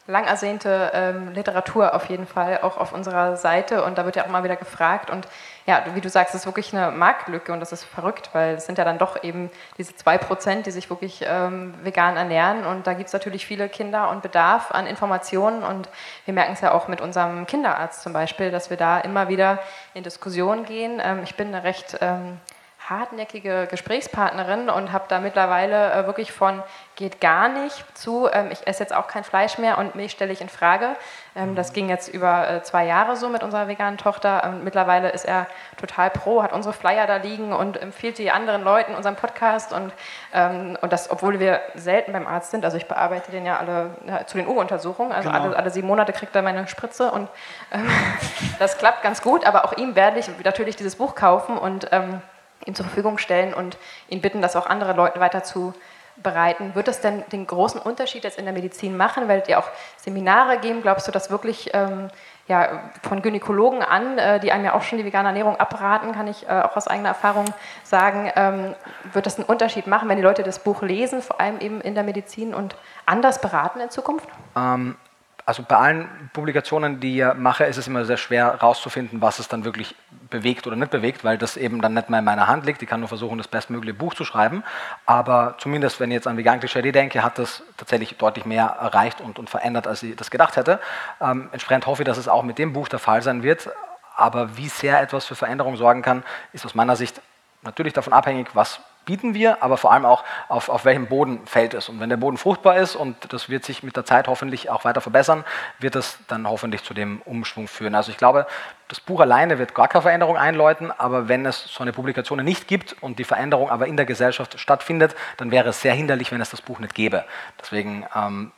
lang ersehnte ähm, Literatur auf jeden Fall, auch auf unserer Seite. Und da wird ja auch mal wieder gefragt. Und ja, wie du sagst, es ist wirklich eine Marktlücke und das ist verrückt, weil es sind ja dann doch eben diese zwei Prozent, die sich wirklich ähm, vegan ernähren. Und da gibt es natürlich viele Kinder und Bedarf an Informationen. Und wir merken es ja auch mit unserem Kinderarzt zum Beispiel, dass wir da immer wieder in Diskussionen gehen. Ähm, ich bin eine recht ähm, hartnäckige Gesprächspartnerin und habe da mittlerweile äh, wirklich von geht gar nicht zu, ähm, ich esse jetzt auch kein Fleisch mehr und Milch stelle ich in Frage. Ähm, das ging jetzt über äh, zwei Jahre so mit unserer veganen Tochter. Ähm, mittlerweile ist er total pro, hat unsere Flyer da liegen und empfiehlt die anderen Leuten unseren Podcast und, ähm, und das, obwohl wir selten beim Arzt sind. Also ich bearbeite den ja alle ja, zu den U-Untersuchungen, also genau. alle, alle, sieben Monate kriegt er meine Spritze und ähm, (laughs) das klappt ganz gut, aber auch ihm werde ich natürlich dieses Buch kaufen und ihm zur Verfügung stellen und ihn bitten, das auch andere Leute weiter zu bereiten. Wird das denn den großen Unterschied jetzt in der Medizin machen? Weil ihr auch Seminare geben, glaubst du, dass wirklich ähm, ja, von Gynäkologen an, äh, die einem ja auch schon die vegane Ernährung abraten, kann ich äh, auch aus eigener Erfahrung sagen, ähm, wird das einen Unterschied machen, wenn die Leute das Buch lesen, vor allem eben in der Medizin und anders beraten in Zukunft? Ähm, also bei allen Publikationen, die ich mache, ist es immer sehr schwer herauszufinden, was es dann wirklich bewegt oder nicht bewegt, weil das eben dann nicht mehr in meiner Hand liegt. Ich kann nur versuchen, das bestmögliche Buch zu schreiben. Aber zumindest, wenn ich jetzt an Vegan Klischee denke, hat das tatsächlich deutlich mehr erreicht und, und verändert, als ich das gedacht hätte. Ähm, entsprechend hoffe ich, dass es auch mit dem Buch der Fall sein wird. Aber wie sehr etwas für Veränderung sorgen kann, ist aus meiner Sicht natürlich davon abhängig, was bieten wir, aber vor allem auch, auf, auf welchem Boden fällt es. Und wenn der Boden fruchtbar ist, und das wird sich mit der Zeit hoffentlich auch weiter verbessern, wird das dann hoffentlich zu dem Umschwung führen. Also ich glaube, das Buch alleine wird gar keine Veränderung einläuten, aber wenn es so eine Publikation nicht gibt und die Veränderung aber in der Gesellschaft stattfindet, dann wäre es sehr hinderlich, wenn es das Buch nicht gäbe. Deswegen ähm,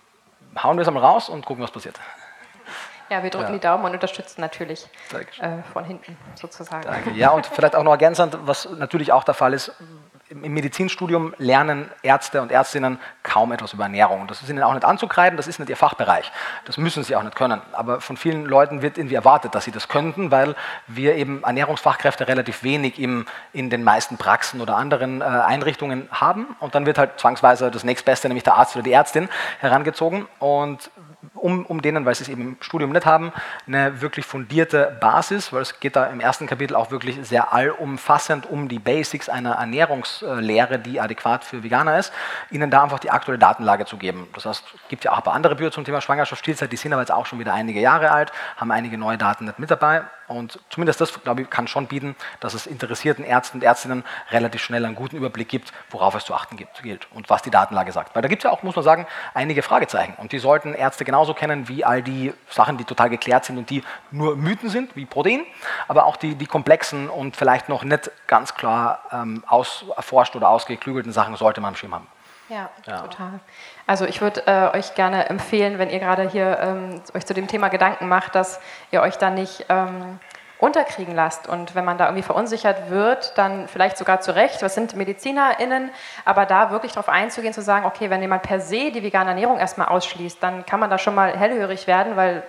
hauen wir es einmal raus und gucken, was passiert. Ja, wir drücken ja. die Daumen und unterstützen natürlich äh, von hinten sozusagen. Danke. Ja, und vielleicht auch noch ergänzend, was natürlich auch der Fall ist, im Medizinstudium lernen Ärzte und Ärztinnen kaum etwas über Ernährung. Das ist ihnen auch nicht anzukreiden, das ist nicht ihr Fachbereich. Das müssen sie auch nicht können. Aber von vielen Leuten wird irgendwie erwartet, dass sie das könnten, weil wir eben Ernährungsfachkräfte relativ wenig im, in den meisten Praxen oder anderen äh, Einrichtungen haben. Und dann wird halt zwangsweise das nächstbeste, nämlich der Arzt oder die Ärztin, herangezogen. Und um, um denen, weil sie es eben im Studium nicht haben, eine wirklich fundierte Basis, weil es geht da im ersten Kapitel auch wirklich sehr allumfassend um die Basics einer Ernährungslehre, die adäquat für Veganer ist, ihnen da einfach die aktuelle Datenlage zu geben. Das heißt, es gibt ja auch ein paar andere Bücher zum Thema Schwangerschaft, Stillzeit, die sind aber jetzt auch schon wieder einige Jahre alt, haben einige neue Daten nicht mit dabei und zumindest das, glaube ich, kann schon bieten, dass es interessierten Ärzten und Ärztinnen relativ schnell einen guten Überblick gibt, worauf es zu achten gibt, gilt und was die Datenlage sagt. Weil da gibt es ja auch, muss man sagen, einige Fragezeichen. Und die sollten Ärzte genauso kennen wie all die Sachen, die total geklärt sind und die nur Mythen sind, wie Protein, aber auch die, die komplexen und vielleicht noch nicht ganz klar ähm, aus, erforscht oder ausgeklügelten Sachen sollte man im Schirm haben. Ja, ja, total. Also ich würde äh, euch gerne empfehlen, wenn ihr gerade hier ähm, euch zu dem Thema Gedanken macht, dass ihr euch da nicht ähm, unterkriegen lasst. Und wenn man da irgendwie verunsichert wird, dann vielleicht sogar zu Recht, was sind MedizinerInnen, aber da wirklich darauf einzugehen, zu sagen, okay, wenn jemand per se die vegane Ernährung erstmal ausschließt, dann kann man da schon mal hellhörig werden, weil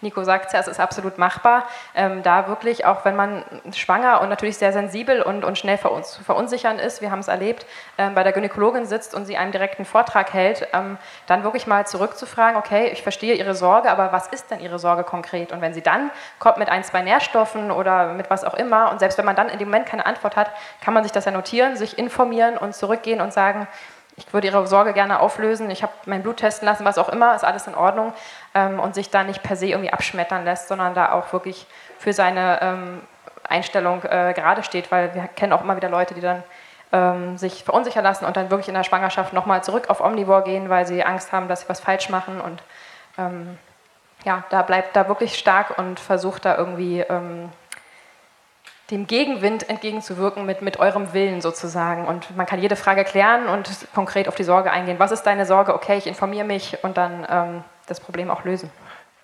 Nico sagt es ja, es ist absolut machbar, ähm, da wirklich, auch wenn man schwanger und natürlich sehr sensibel und, und schnell verun zu verunsichern ist, wir haben es erlebt, ähm, bei der Gynäkologin sitzt und sie einen direkten Vortrag hält, ähm, dann wirklich mal zurückzufragen, okay, ich verstehe Ihre Sorge, aber was ist denn Ihre Sorge konkret? Und wenn sie dann kommt mit ein, zwei Nährstoffen oder mit was auch immer, und selbst wenn man dann in dem Moment keine Antwort hat, kann man sich das ja notieren, sich informieren und zurückgehen und sagen, ich würde Ihre Sorge gerne auflösen, ich habe mein Blut testen lassen, was auch immer, ist alles in Ordnung ähm, und sich da nicht per se irgendwie abschmettern lässt, sondern da auch wirklich für seine ähm, Einstellung äh, gerade steht, weil wir kennen auch immer wieder Leute, die dann ähm, sich verunsichern lassen und dann wirklich in der Schwangerschaft nochmal zurück auf Omnivore gehen, weil sie Angst haben, dass sie was falsch machen und ähm, ja, da bleibt da wirklich stark und versucht da irgendwie ähm, dem Gegenwind entgegenzuwirken mit, mit eurem Willen sozusagen. Und man kann jede Frage klären und konkret auf die Sorge eingehen. Was ist deine Sorge? Okay, ich informiere mich und dann ähm, das Problem auch lösen.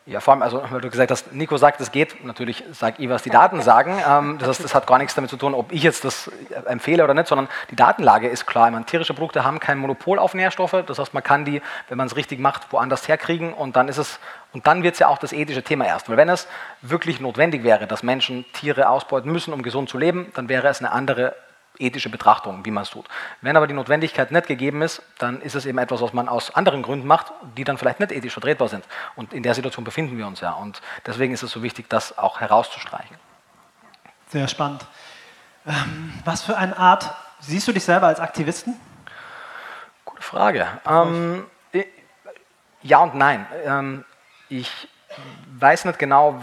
Ja, vor allem, also weil du gesagt hast, Nico sagt, es geht, natürlich sage ich, was die Daten sagen. Ähm, das, heißt, das hat gar nichts damit zu tun, ob ich jetzt das empfehle oder nicht, sondern die Datenlage ist klar. meine, tierische Produkte haben kein Monopol auf Nährstoffe, das heißt, man kann die, wenn man es richtig macht, woanders herkriegen und dann ist es, und dann wird es ja auch das ethische Thema erst. Weil wenn es wirklich notwendig wäre, dass Menschen Tiere ausbeuten müssen, um gesund zu leben, dann wäre es eine andere ethische Betrachtung, wie man es tut. Wenn aber die Notwendigkeit nicht gegeben ist, dann ist es eben etwas, was man aus anderen Gründen macht, die dann vielleicht nicht ethisch vertretbar sind. Und in der Situation befinden wir uns ja. Und deswegen ist es so wichtig, das auch herauszustreichen. Sehr spannend. Ähm, was für eine Art siehst du dich selber als Aktivisten? Gute Frage. Ähm, ja und nein. Ähm, ich weiß nicht genau,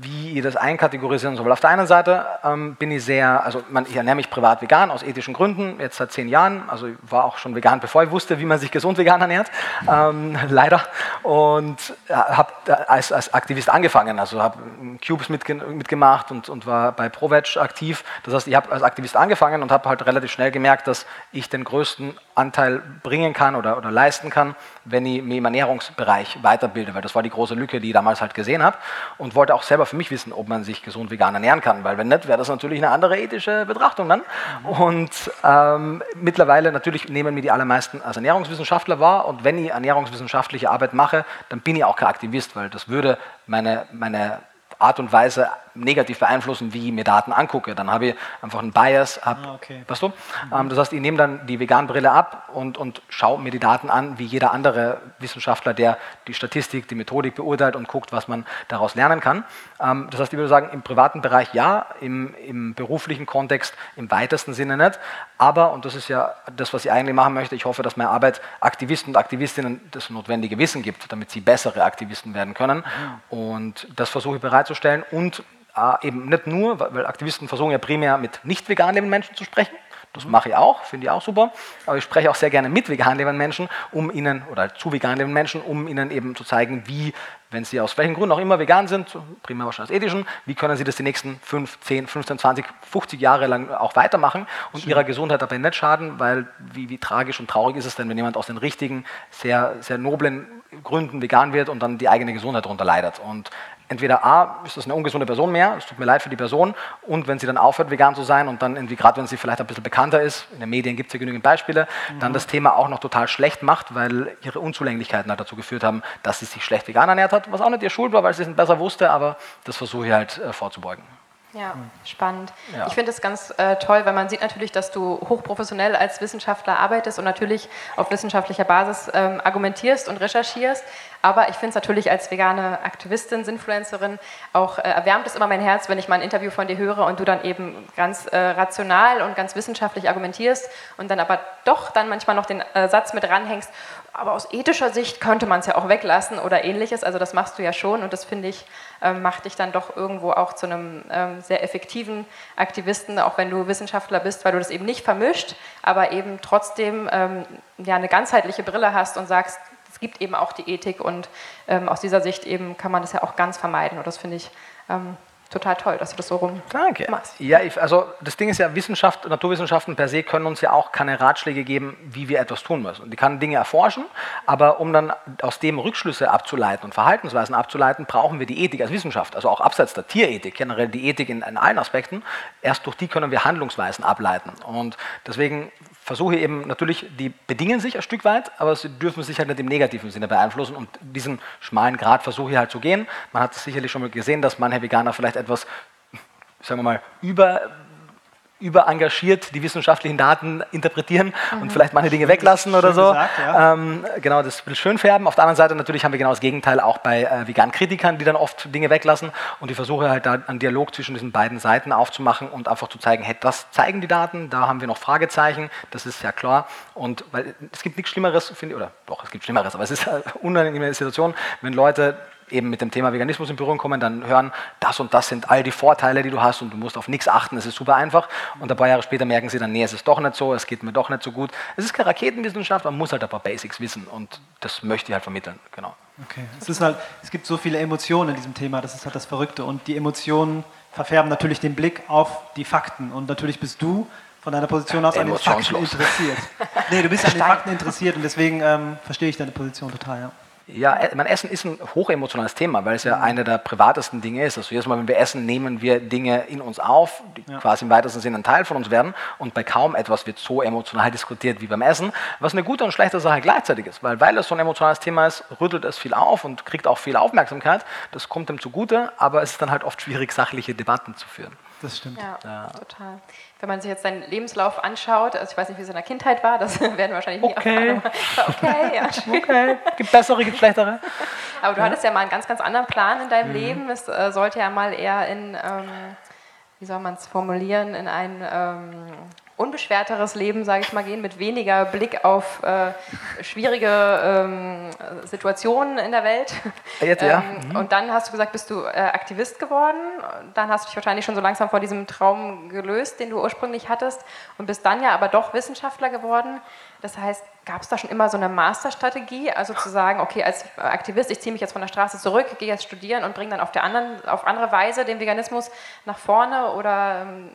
wie ihr das einkategorisieren soll. Auf der einen Seite ähm, bin ich sehr, also man, ich ernähre mich privat vegan aus ethischen Gründen, jetzt seit zehn Jahren, also ich war auch schon vegan, bevor ich wusste, wie man sich gesund vegan ernährt, ähm, (laughs) leider. Und äh, habe als, als Aktivist angefangen, also habe Cubes mitge mitgemacht und, und war bei ProVeg aktiv. Das heißt, ich habe als Aktivist angefangen und habe halt relativ schnell gemerkt, dass ich den größten Anteil bringen kann oder, oder leisten kann, wenn ich mich im Ernährungsbereich weiterbilde, weil das war die große Lücke, die ich damals halt gesehen habe und wollte auch selber für mich wissen, ob man sich gesund vegan ernähren kann, weil wenn nicht, wäre das natürlich eine andere ethische Betrachtung dann. Und ähm, mittlerweile natürlich nehmen mir die allermeisten als Ernährungswissenschaftler wahr und wenn ich ernährungswissenschaftliche Arbeit mache, dann bin ich auch kein Aktivist, weil das würde meine, meine Art und Weise negativ beeinflussen, wie ich mir Daten angucke. Dann habe ich einfach einen Bias. Hab, ah, okay. weißt du? Mhm. Ähm, das heißt, ich nehme dann die Vegan-Brille ab und, und schaue mir die Daten an, wie jeder andere Wissenschaftler, der die Statistik, die Methodik beurteilt und guckt, was man daraus lernen kann. Ähm, das heißt, ich würde sagen, im privaten Bereich ja, im, im beruflichen Kontext im weitesten Sinne nicht. Aber, und das ist ja das, was ich eigentlich machen möchte, ich hoffe, dass meine Arbeit Aktivisten und Aktivistinnen das notwendige Wissen gibt, damit sie bessere Aktivisten werden können. Mhm. Und das versuche ich bereitzustellen und äh, eben nicht nur, weil Aktivisten versuchen ja primär mit nicht vegan lebenden Menschen zu sprechen. Das mache ich auch, finde ich auch super. Aber ich spreche auch sehr gerne mit vegan lebenden Menschen, um ihnen, oder zu vegan lebenden Menschen, um ihnen eben zu zeigen, wie, wenn sie aus welchen Gründen auch immer vegan sind, primär wahrscheinlich aus ethischen, wie können sie das die nächsten 5, 10, 15, 20, 50 Jahre lang auch weitermachen und Schön. ihrer Gesundheit dabei nicht schaden, weil wie, wie tragisch und traurig ist es denn, wenn jemand aus den richtigen, sehr, sehr noblen Gründen vegan wird und dann die eigene Gesundheit darunter leidet. Und entweder A, ist das eine ungesunde Person mehr, es tut mir leid für die Person, und wenn sie dann aufhört, vegan zu sein und dann irgendwie, gerade wenn sie vielleicht ein bisschen bekannter ist, in den Medien gibt es ja genügend Beispiele, mhm. dann das Thema auch noch total schlecht macht, weil ihre Unzulänglichkeiten halt dazu geführt haben, dass sie sich schlecht vegan ernährt hat, was auch nicht ihr Schuld war, weil sie es besser wusste, aber das versuche ich halt äh, vorzubeugen. Ja, spannend. Ja. Ich finde es ganz äh, toll, weil man sieht natürlich, dass du hochprofessionell als Wissenschaftler arbeitest und natürlich auf wissenschaftlicher Basis ähm, argumentierst und recherchierst. Aber ich finde es natürlich als vegane Aktivistin, Influencerin auch äh, erwärmt es immer mein Herz, wenn ich mal ein Interview von dir höre und du dann eben ganz äh, rational und ganz wissenschaftlich argumentierst und dann aber doch dann manchmal noch den äh, Satz mit ranhängst, aber aus ethischer Sicht könnte man es ja auch weglassen oder ähnliches. Also das machst du ja schon und das finde ich, ähm, macht dich dann doch irgendwo auch zu einem ähm, sehr effektiven Aktivisten, auch wenn du Wissenschaftler bist, weil du das eben nicht vermischt, aber eben trotzdem ähm, ja, eine ganzheitliche Brille hast und sagst, gibt eben auch die Ethik und ähm, aus dieser Sicht eben kann man das ja auch ganz vermeiden. Und das finde ich ähm, total toll, dass du das so rum Danke. machst. Ja, ich, also das Ding ist ja, Wissenschaft, Naturwissenschaften per se können uns ja auch keine Ratschläge geben, wie wir etwas tun müssen. Die kann Dinge erforschen, aber um dann aus dem Rückschlüsse abzuleiten und Verhaltensweisen abzuleiten, brauchen wir die Ethik als Wissenschaft, also auch abseits der Tierethik, generell die Ethik in, in allen Aspekten. Erst durch die können wir Handlungsweisen ableiten. Und deswegen versuche eben natürlich, die bedingen sich ein Stück weit, aber sie dürfen sich halt nicht im negativen Sinne beeinflussen und diesen schmalen Grad versuche ich halt zu gehen. Man hat sicherlich schon mal gesehen, dass manche Veganer vielleicht etwas, sagen wir mal, über überengagiert die wissenschaftlichen Daten interpretieren mhm. und vielleicht manche Dinge weglassen oder so. Gesagt, ja. ähm, genau, das will schön färben. Auf der anderen Seite natürlich haben wir genau das Gegenteil auch bei äh, Vegan-Kritikern, die dann oft Dinge weglassen und ich versuche halt da einen Dialog zwischen diesen beiden Seiten aufzumachen und einfach zu zeigen, hey, das zeigen die Daten, da haben wir noch Fragezeichen, das ist ja klar und weil es gibt nichts Schlimmeres, finde ich, oder doch, es gibt Schlimmeres, aber es ist (laughs) eine unangenehme Situation, wenn Leute eben mit dem Thema Veganismus in Berührung kommen, dann hören, das und das sind all die Vorteile, die du hast und du musst auf nichts achten, es ist super einfach. Und ein paar Jahre später merken sie dann, nee, es ist doch nicht so, es geht mir doch nicht so gut. Es ist keine Raketenwissenschaft, man muss halt ein paar Basics wissen und das möchte ich halt vermitteln, genau. Okay, es ist halt, es gibt so viele Emotionen in diesem Thema, das ist halt das Verrückte und die Emotionen verfärben natürlich den Blick auf die Fakten und natürlich bist du von deiner Position aus an den Fakten interessiert. nee, du bist an den Fakten interessiert und deswegen ähm, verstehe ich deine Position total, ja. Ja, äh, mein Essen ist ein hochemotionales Thema, weil es ja mhm. eine der privatesten Dinge ist. Also jedes Mal, wenn wir essen, nehmen wir Dinge in uns auf, die ja. quasi im weitesten Sinne ein Teil von uns werden. Und bei kaum etwas wird so emotional (laughs) diskutiert wie beim Essen, was eine gute und schlechte Sache gleichzeitig ist. Weil, weil es so ein emotionales Thema ist, rüttelt es viel auf und kriegt auch viel Aufmerksamkeit. Das kommt dem zugute, aber es ist dann halt oft schwierig, sachliche Debatten zu führen. Das stimmt. Ja, ja. total wenn man sich jetzt seinen Lebenslauf anschaut, also ich weiß nicht, wie es in der Kindheit war, das (laughs) werden wir wahrscheinlich nie okay. erfahren. (laughs) Okay, ja, okay. Gibt bessere, gibt schlechtere. Aber du ja. hattest ja mal einen ganz, ganz anderen Plan in deinem mhm. Leben. Es äh, sollte ja mal eher in, ähm, wie soll man es formulieren, in ein ähm, unbeschwerteres Leben, sage ich mal, gehen, mit weniger Blick auf äh, schwierige ähm, Situationen in der Welt. Jetzt, ja. Ähm, mhm. Und dann hast du gesagt, bist du äh, Aktivist geworden. Dann hast du dich wahrscheinlich schon so langsam vor diesem Traum gelöst, den du ursprünglich hattest. Und bist dann ja aber doch Wissenschaftler geworden. Das heißt, gab es da schon immer so eine Masterstrategie, also zu sagen, okay, als Aktivist, ich ziehe mich jetzt von der Straße zurück, gehe jetzt studieren und bringe dann auf, der anderen, auf andere Weise den Veganismus nach vorne? Oder ähm,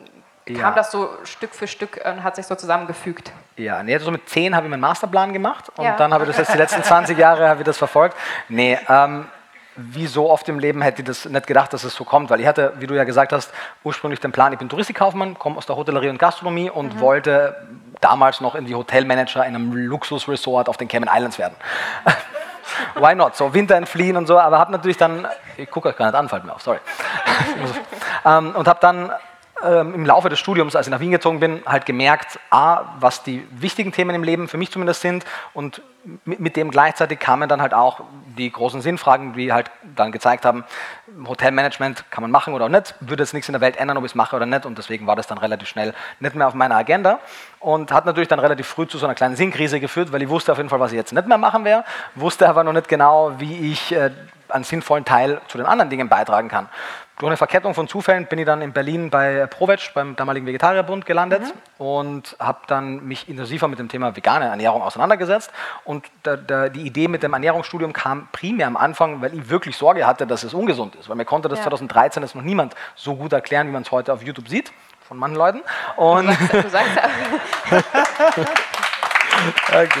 ja. kam das so Stück für Stück und hat sich so zusammengefügt. Ja, nee, so mit zehn habe ich meinen Masterplan gemacht und ja. dann habe ich das jetzt die letzten 20 Jahre habe ich das verfolgt. Nee, ähm, wie so oft im Leben hätte ich das nicht gedacht, dass es so kommt, weil ich hatte, wie du ja gesagt hast, ursprünglich den Plan, ich bin Touristikkaufmann, komme aus der Hotellerie und Gastronomie und mhm. wollte damals noch irgendwie Hotelmanager in einem Luxusresort auf den Cayman Islands werden. (laughs) Why not? So Winter entfliehen und so, aber habe natürlich dann, ich gucke euch gar nicht an, fällt mir auf, sorry. (laughs) ähm, und habe dann ähm, im Laufe des Studiums, als ich nach Wien gezogen bin, halt gemerkt, a, was die wichtigen Themen im Leben für mich zumindest sind und mit dem gleichzeitig kamen dann halt auch die großen Sinnfragen, die halt dann gezeigt haben, Hotelmanagement kann man machen oder nicht, würde jetzt nichts in der Welt ändern, ob ich es mache oder nicht und deswegen war das dann relativ schnell nicht mehr auf meiner Agenda und hat natürlich dann relativ früh zu so einer kleinen Sinnkrise geführt, weil ich wusste auf jeden Fall, was ich jetzt nicht mehr machen werde, wusste aber noch nicht genau, wie ich äh, einen sinnvollen Teil zu den anderen Dingen beitragen kann. Durch eine Verkettung von Zufällen bin ich dann in Berlin bei Provetsch, beim damaligen Vegetarierbund, gelandet mhm. und habe dann mich intensiver mit dem Thema vegane Ernährung auseinandergesetzt. Und da, da, die Idee mit dem Ernährungsstudium kam primär am Anfang, weil ich wirklich Sorge hatte, dass es ungesund ist. Weil mir konnte das ja. 2013 das noch niemand so gut erklären, wie man es heute auf YouTube sieht, von manchen Leuten. Und du sagst, du sagst ja. (laughs) Danke, danke.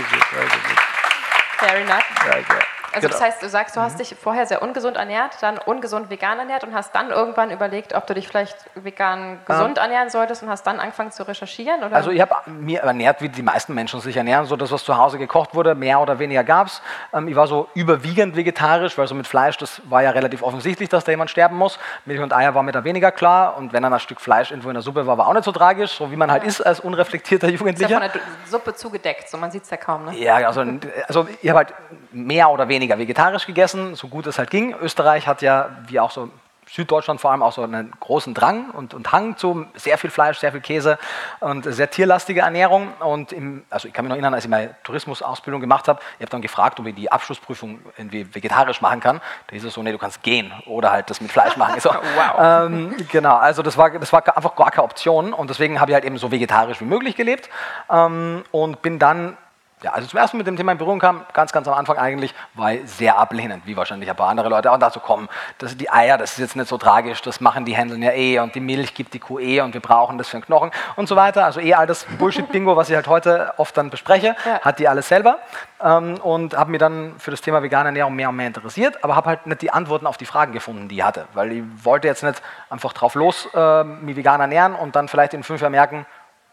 Fair enough. Danke. Also genau. das heißt, du sagst, du hast mhm. dich vorher sehr ungesund ernährt, dann ungesund vegan ernährt und hast dann irgendwann überlegt, ob du dich vielleicht vegan gesund ähm. ernähren solltest und hast dann angefangen zu recherchieren? Oder? Also ich habe mir ernährt, wie die meisten Menschen sich ernähren, so das, was zu Hause gekocht wurde, mehr oder weniger gab es. Ähm, ich war so überwiegend vegetarisch, weil so mit Fleisch, das war ja relativ offensichtlich, dass da jemand sterben muss. Milch und Eier war mir da weniger klar und wenn dann ein Stück Fleisch irgendwo in der Suppe war, war auch nicht so tragisch, so wie man halt ja. ist als unreflektierter Jugendlicher. Ist ja von der Suppe zugedeckt, so man sieht es ja kaum. Ne? Ja, also, also ich habe halt mehr oder weniger vegetarisch gegessen, so gut es halt ging. Österreich hat ja, wie auch so Süddeutschland vor allem auch so einen großen Drang und, und Hang zu sehr viel Fleisch, sehr viel Käse und sehr tierlastige Ernährung. Und im, also ich kann mich noch erinnern, als ich meine Tourismusausbildung gemacht habe, ich habe dann gefragt, ob ich die Abschlussprüfung irgendwie vegetarisch machen kann. Da hieß es so, nee, du kannst gehen oder halt das mit Fleisch machen. (laughs) So, wow. Ähm, genau, also das war, das war einfach gar keine Option und deswegen habe ich halt eben so vegetarisch wie möglich gelebt ähm, und bin dann ja, also zum ersten mit dem Thema in Berührung kam, ganz, ganz am Anfang eigentlich, war ich sehr ablehnend, wie wahrscheinlich ein paar andere Leute. Und dazu kommen, das, die Eier, das ist jetzt nicht so tragisch, das machen die Händeln ja eh und die Milch gibt die Kuh eh und wir brauchen das für den Knochen und so weiter. Also eh all das Bullshit-Bingo, was ich halt heute oft dann bespreche, ja. hat die alles selber. Ähm, und habe mir dann für das Thema vegane Ernährung mehr und mehr interessiert, aber habe halt nicht die Antworten auf die Fragen gefunden, die ich hatte. Weil ich wollte jetzt nicht einfach drauf los äh, mich vegan ernähren und dann vielleicht in fünf Jahren merken,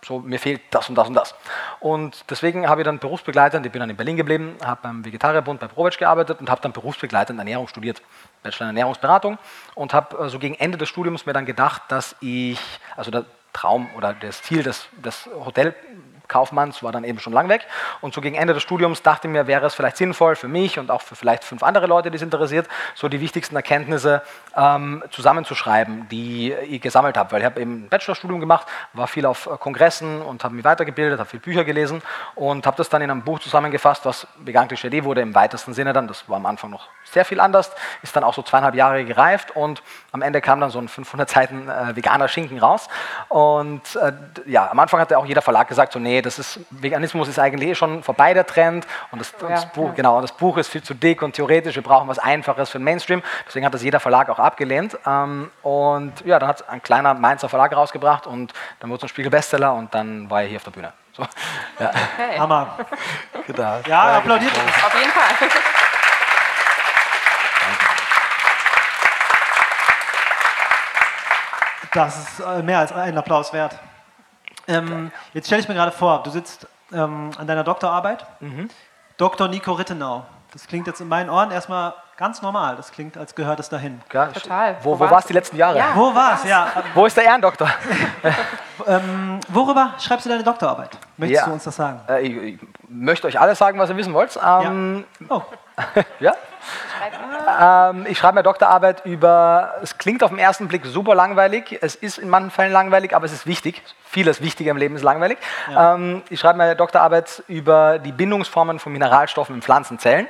so, mir fehlt das und das und das. Und deswegen habe ich dann berufsbegleitend, ich bin dann in Berlin geblieben, habe beim Vegetarierbund bei Provetsch gearbeitet und habe dann berufsbegleitend Ernährung studiert, Bachelor in Ernährungsberatung und habe so also gegen Ende des Studiums mir dann gedacht, dass ich, also der Traum oder das Ziel des, des Hotel Kaufmanns war dann eben schon lang weg. Und so gegen Ende des Studiums dachte ich mir, wäre es vielleicht sinnvoll für mich und auch für vielleicht fünf andere Leute, die es interessiert, so die wichtigsten Erkenntnisse ähm, zusammenzuschreiben, die ich gesammelt habe. Weil ich habe eben ein Bachelorstudium gemacht, war viel auf äh, Kongressen und habe mich weitergebildet, habe viele Bücher gelesen und habe das dann in einem Buch zusammengefasst, was Vegan Klischee wurde im weitesten Sinne dann. Das war am Anfang noch sehr viel anders, ist dann auch so zweieinhalb Jahre gereift und am Ende kam dann so ein 500 Seiten äh, veganer Schinken raus. Und äh, ja, am Anfang hatte auch jeder Verlag gesagt, so nee, nee, das ist, Veganismus ist eigentlich eh schon vorbei der Trend und das, ja, das Buch, ja. genau, das Buch ist viel zu dick und theoretisch, wir brauchen was Einfaches für den Mainstream. Deswegen hat das jeder Verlag auch abgelehnt. Ähm, und ja, dann hat ein kleiner Mainzer Verlag rausgebracht und dann wurde es ein Spiegel-Bestseller und dann war er hier auf der Bühne. So, ja. Okay. Hammer. genau. Ja, applaudiert. Auf jeden Fall. Das ist äh, mehr als ein Applaus wert. Ähm, jetzt stelle ich mir gerade vor, du sitzt ähm, an deiner Doktorarbeit. Mhm. Dr. Nico Rittenau. Das klingt jetzt in meinen Ohren erstmal ganz normal. Das klingt, als gehört es dahin. Ja, Total. Wo, wo, wo war es die letzten Jahre? Ja, wo war es, ja. Wo ist der Ehrendoktor? (laughs) ähm, worüber schreibst du deine Doktorarbeit? Möchtest ja. du uns das sagen? Äh, ich, ich, möchte euch alles sagen, was ihr wissen wollt. Ähm, ja. Oh. (laughs) ja? Ähm, ich schreibe meine Doktorarbeit über, es klingt auf den ersten Blick super langweilig, es ist in manchen Fällen langweilig, aber es ist wichtig. Vieles Wichtige im Leben ist langweilig. Ja. Ähm, ich schreibe meine Doktorarbeit über die Bindungsformen von Mineralstoffen in Pflanzenzellen.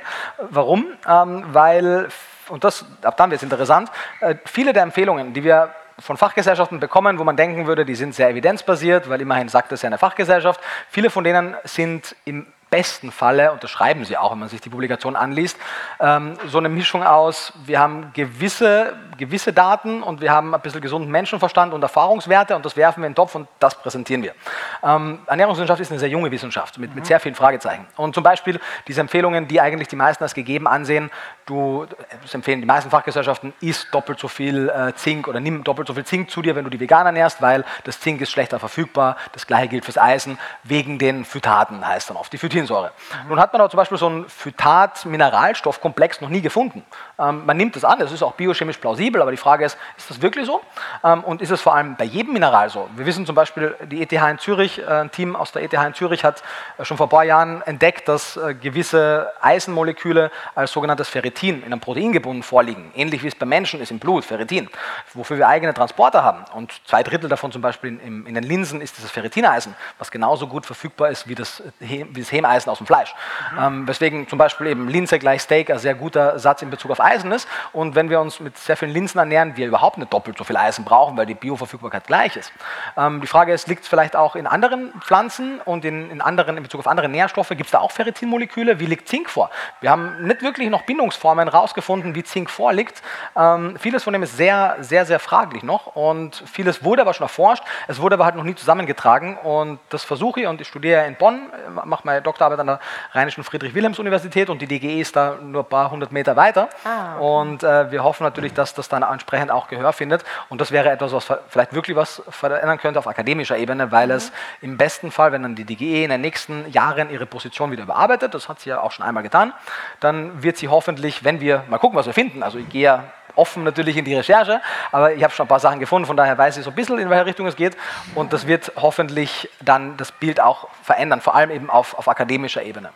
Warum? Ähm, weil, und das, ab dann wird es interessant, äh, viele der Empfehlungen, die wir von Fachgesellschaften bekommen, wo man denken würde, die sind sehr evidenzbasiert, weil immerhin sagt das ja eine Fachgesellschaft. Viele von denen sind im besten Falle, und das schreiben sie auch, wenn man sich die Publikation anliest, ähm, so eine Mischung aus, wir haben gewisse, gewisse Daten und wir haben ein bisschen gesunden Menschenverstand und Erfahrungswerte und das werfen wir in den Topf und das präsentieren wir. Ähm, Ernährungswissenschaft ist eine sehr junge Wissenschaft mit, mit sehr vielen Fragezeichen. Und zum Beispiel diese Empfehlungen, die eigentlich die meisten als gegeben ansehen, du, das empfehlen die meisten Fachgesellschaften, isst doppelt so viel äh, Zink oder nimm doppelt so viel Zink zu dir, wenn du die vegan ernährst, weil das Zink ist schlechter verfügbar. Das gleiche gilt fürs Eisen, wegen den Phytaten heißt dann oft. Die Phytin Mhm. Nun hat man aber zum Beispiel so einen Phytat-Mineralstoffkomplex noch nie gefunden. Ähm, man nimmt das an, es ist auch biochemisch plausibel, aber die Frage ist, ist das wirklich so? Ähm, und ist es vor allem bei jedem Mineral so? Wir wissen zum Beispiel, die ETH in Zürich, äh, ein Team aus der ETH in Zürich hat äh, schon vor ein paar Jahren entdeckt, dass äh, gewisse Eisenmoleküle als sogenanntes Ferritin in einem Protein gebunden vorliegen. Ähnlich wie es bei Menschen ist im Blut, Ferritin, wofür wir eigene Transporter haben. Und zwei Drittel davon zum Beispiel in, in, den Linsen ist dieses Ferritineisen, was genauso gut verfügbar ist wie das, wie das Hem Eisen aus dem Fleisch. Mhm. Ähm, weswegen zum Beispiel eben Linse gleich Steak ein sehr guter Satz in Bezug auf Eisen ist. Und wenn wir uns mit sehr vielen Linsen ernähren, wir überhaupt nicht doppelt so viel Eisen brauchen, weil die Bioverfügbarkeit gleich ist. Ähm, die Frage ist, liegt es vielleicht auch in anderen Pflanzen und in, in, anderen, in Bezug auf andere Nährstoffe? Gibt es da auch Ferritinmoleküle? Wie liegt Zink vor? Wir haben nicht wirklich noch Bindungsformen herausgefunden, wie Zink vorliegt. Ähm, vieles von dem ist sehr, sehr, sehr fraglich noch und vieles wurde aber schon erforscht. Es wurde aber halt noch nie zusammengetragen und das versuche ich und ich studiere in Bonn, mache meine Doktor Doktorarbeit an der Rheinischen Friedrich-Wilhelms-Universität und die DGE ist da nur ein paar hundert Meter weiter. Ah. Und äh, wir hoffen natürlich, dass das dann entsprechend auch Gehör findet. Und das wäre etwas, was vielleicht wirklich was verändern könnte auf akademischer Ebene, weil mhm. es im besten Fall, wenn dann die DGE in den nächsten Jahren ihre Position wieder überarbeitet, das hat sie ja auch schon einmal getan, dann wird sie hoffentlich, wenn wir mal gucken, was wir finden, also ich gehe ja offen natürlich in die Recherche, aber ich habe schon ein paar Sachen gefunden, von daher weiß ich so ein bisschen, in welche Richtung es geht. Und das wird hoffentlich dann das Bild auch verändern, vor allem eben auf, auf akademischer Ebene.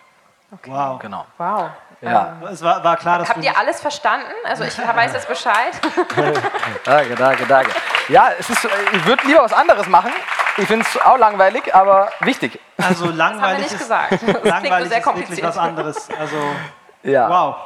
Okay. Wow. Genau. Wow. Ja. Ähm, es war, war, klar, dass Habt ihr alles verstanden? Also ich weiß jetzt Bescheid. (laughs) danke, danke, danke. Ja, es ist, ich würde lieber was anderes machen. Ich finde es auch langweilig, aber wichtig. Also langweilig das haben wir nicht ist, gesagt. Das langweilig sehr kompliziert. ist wirklich was anderes. Also, ja. wow.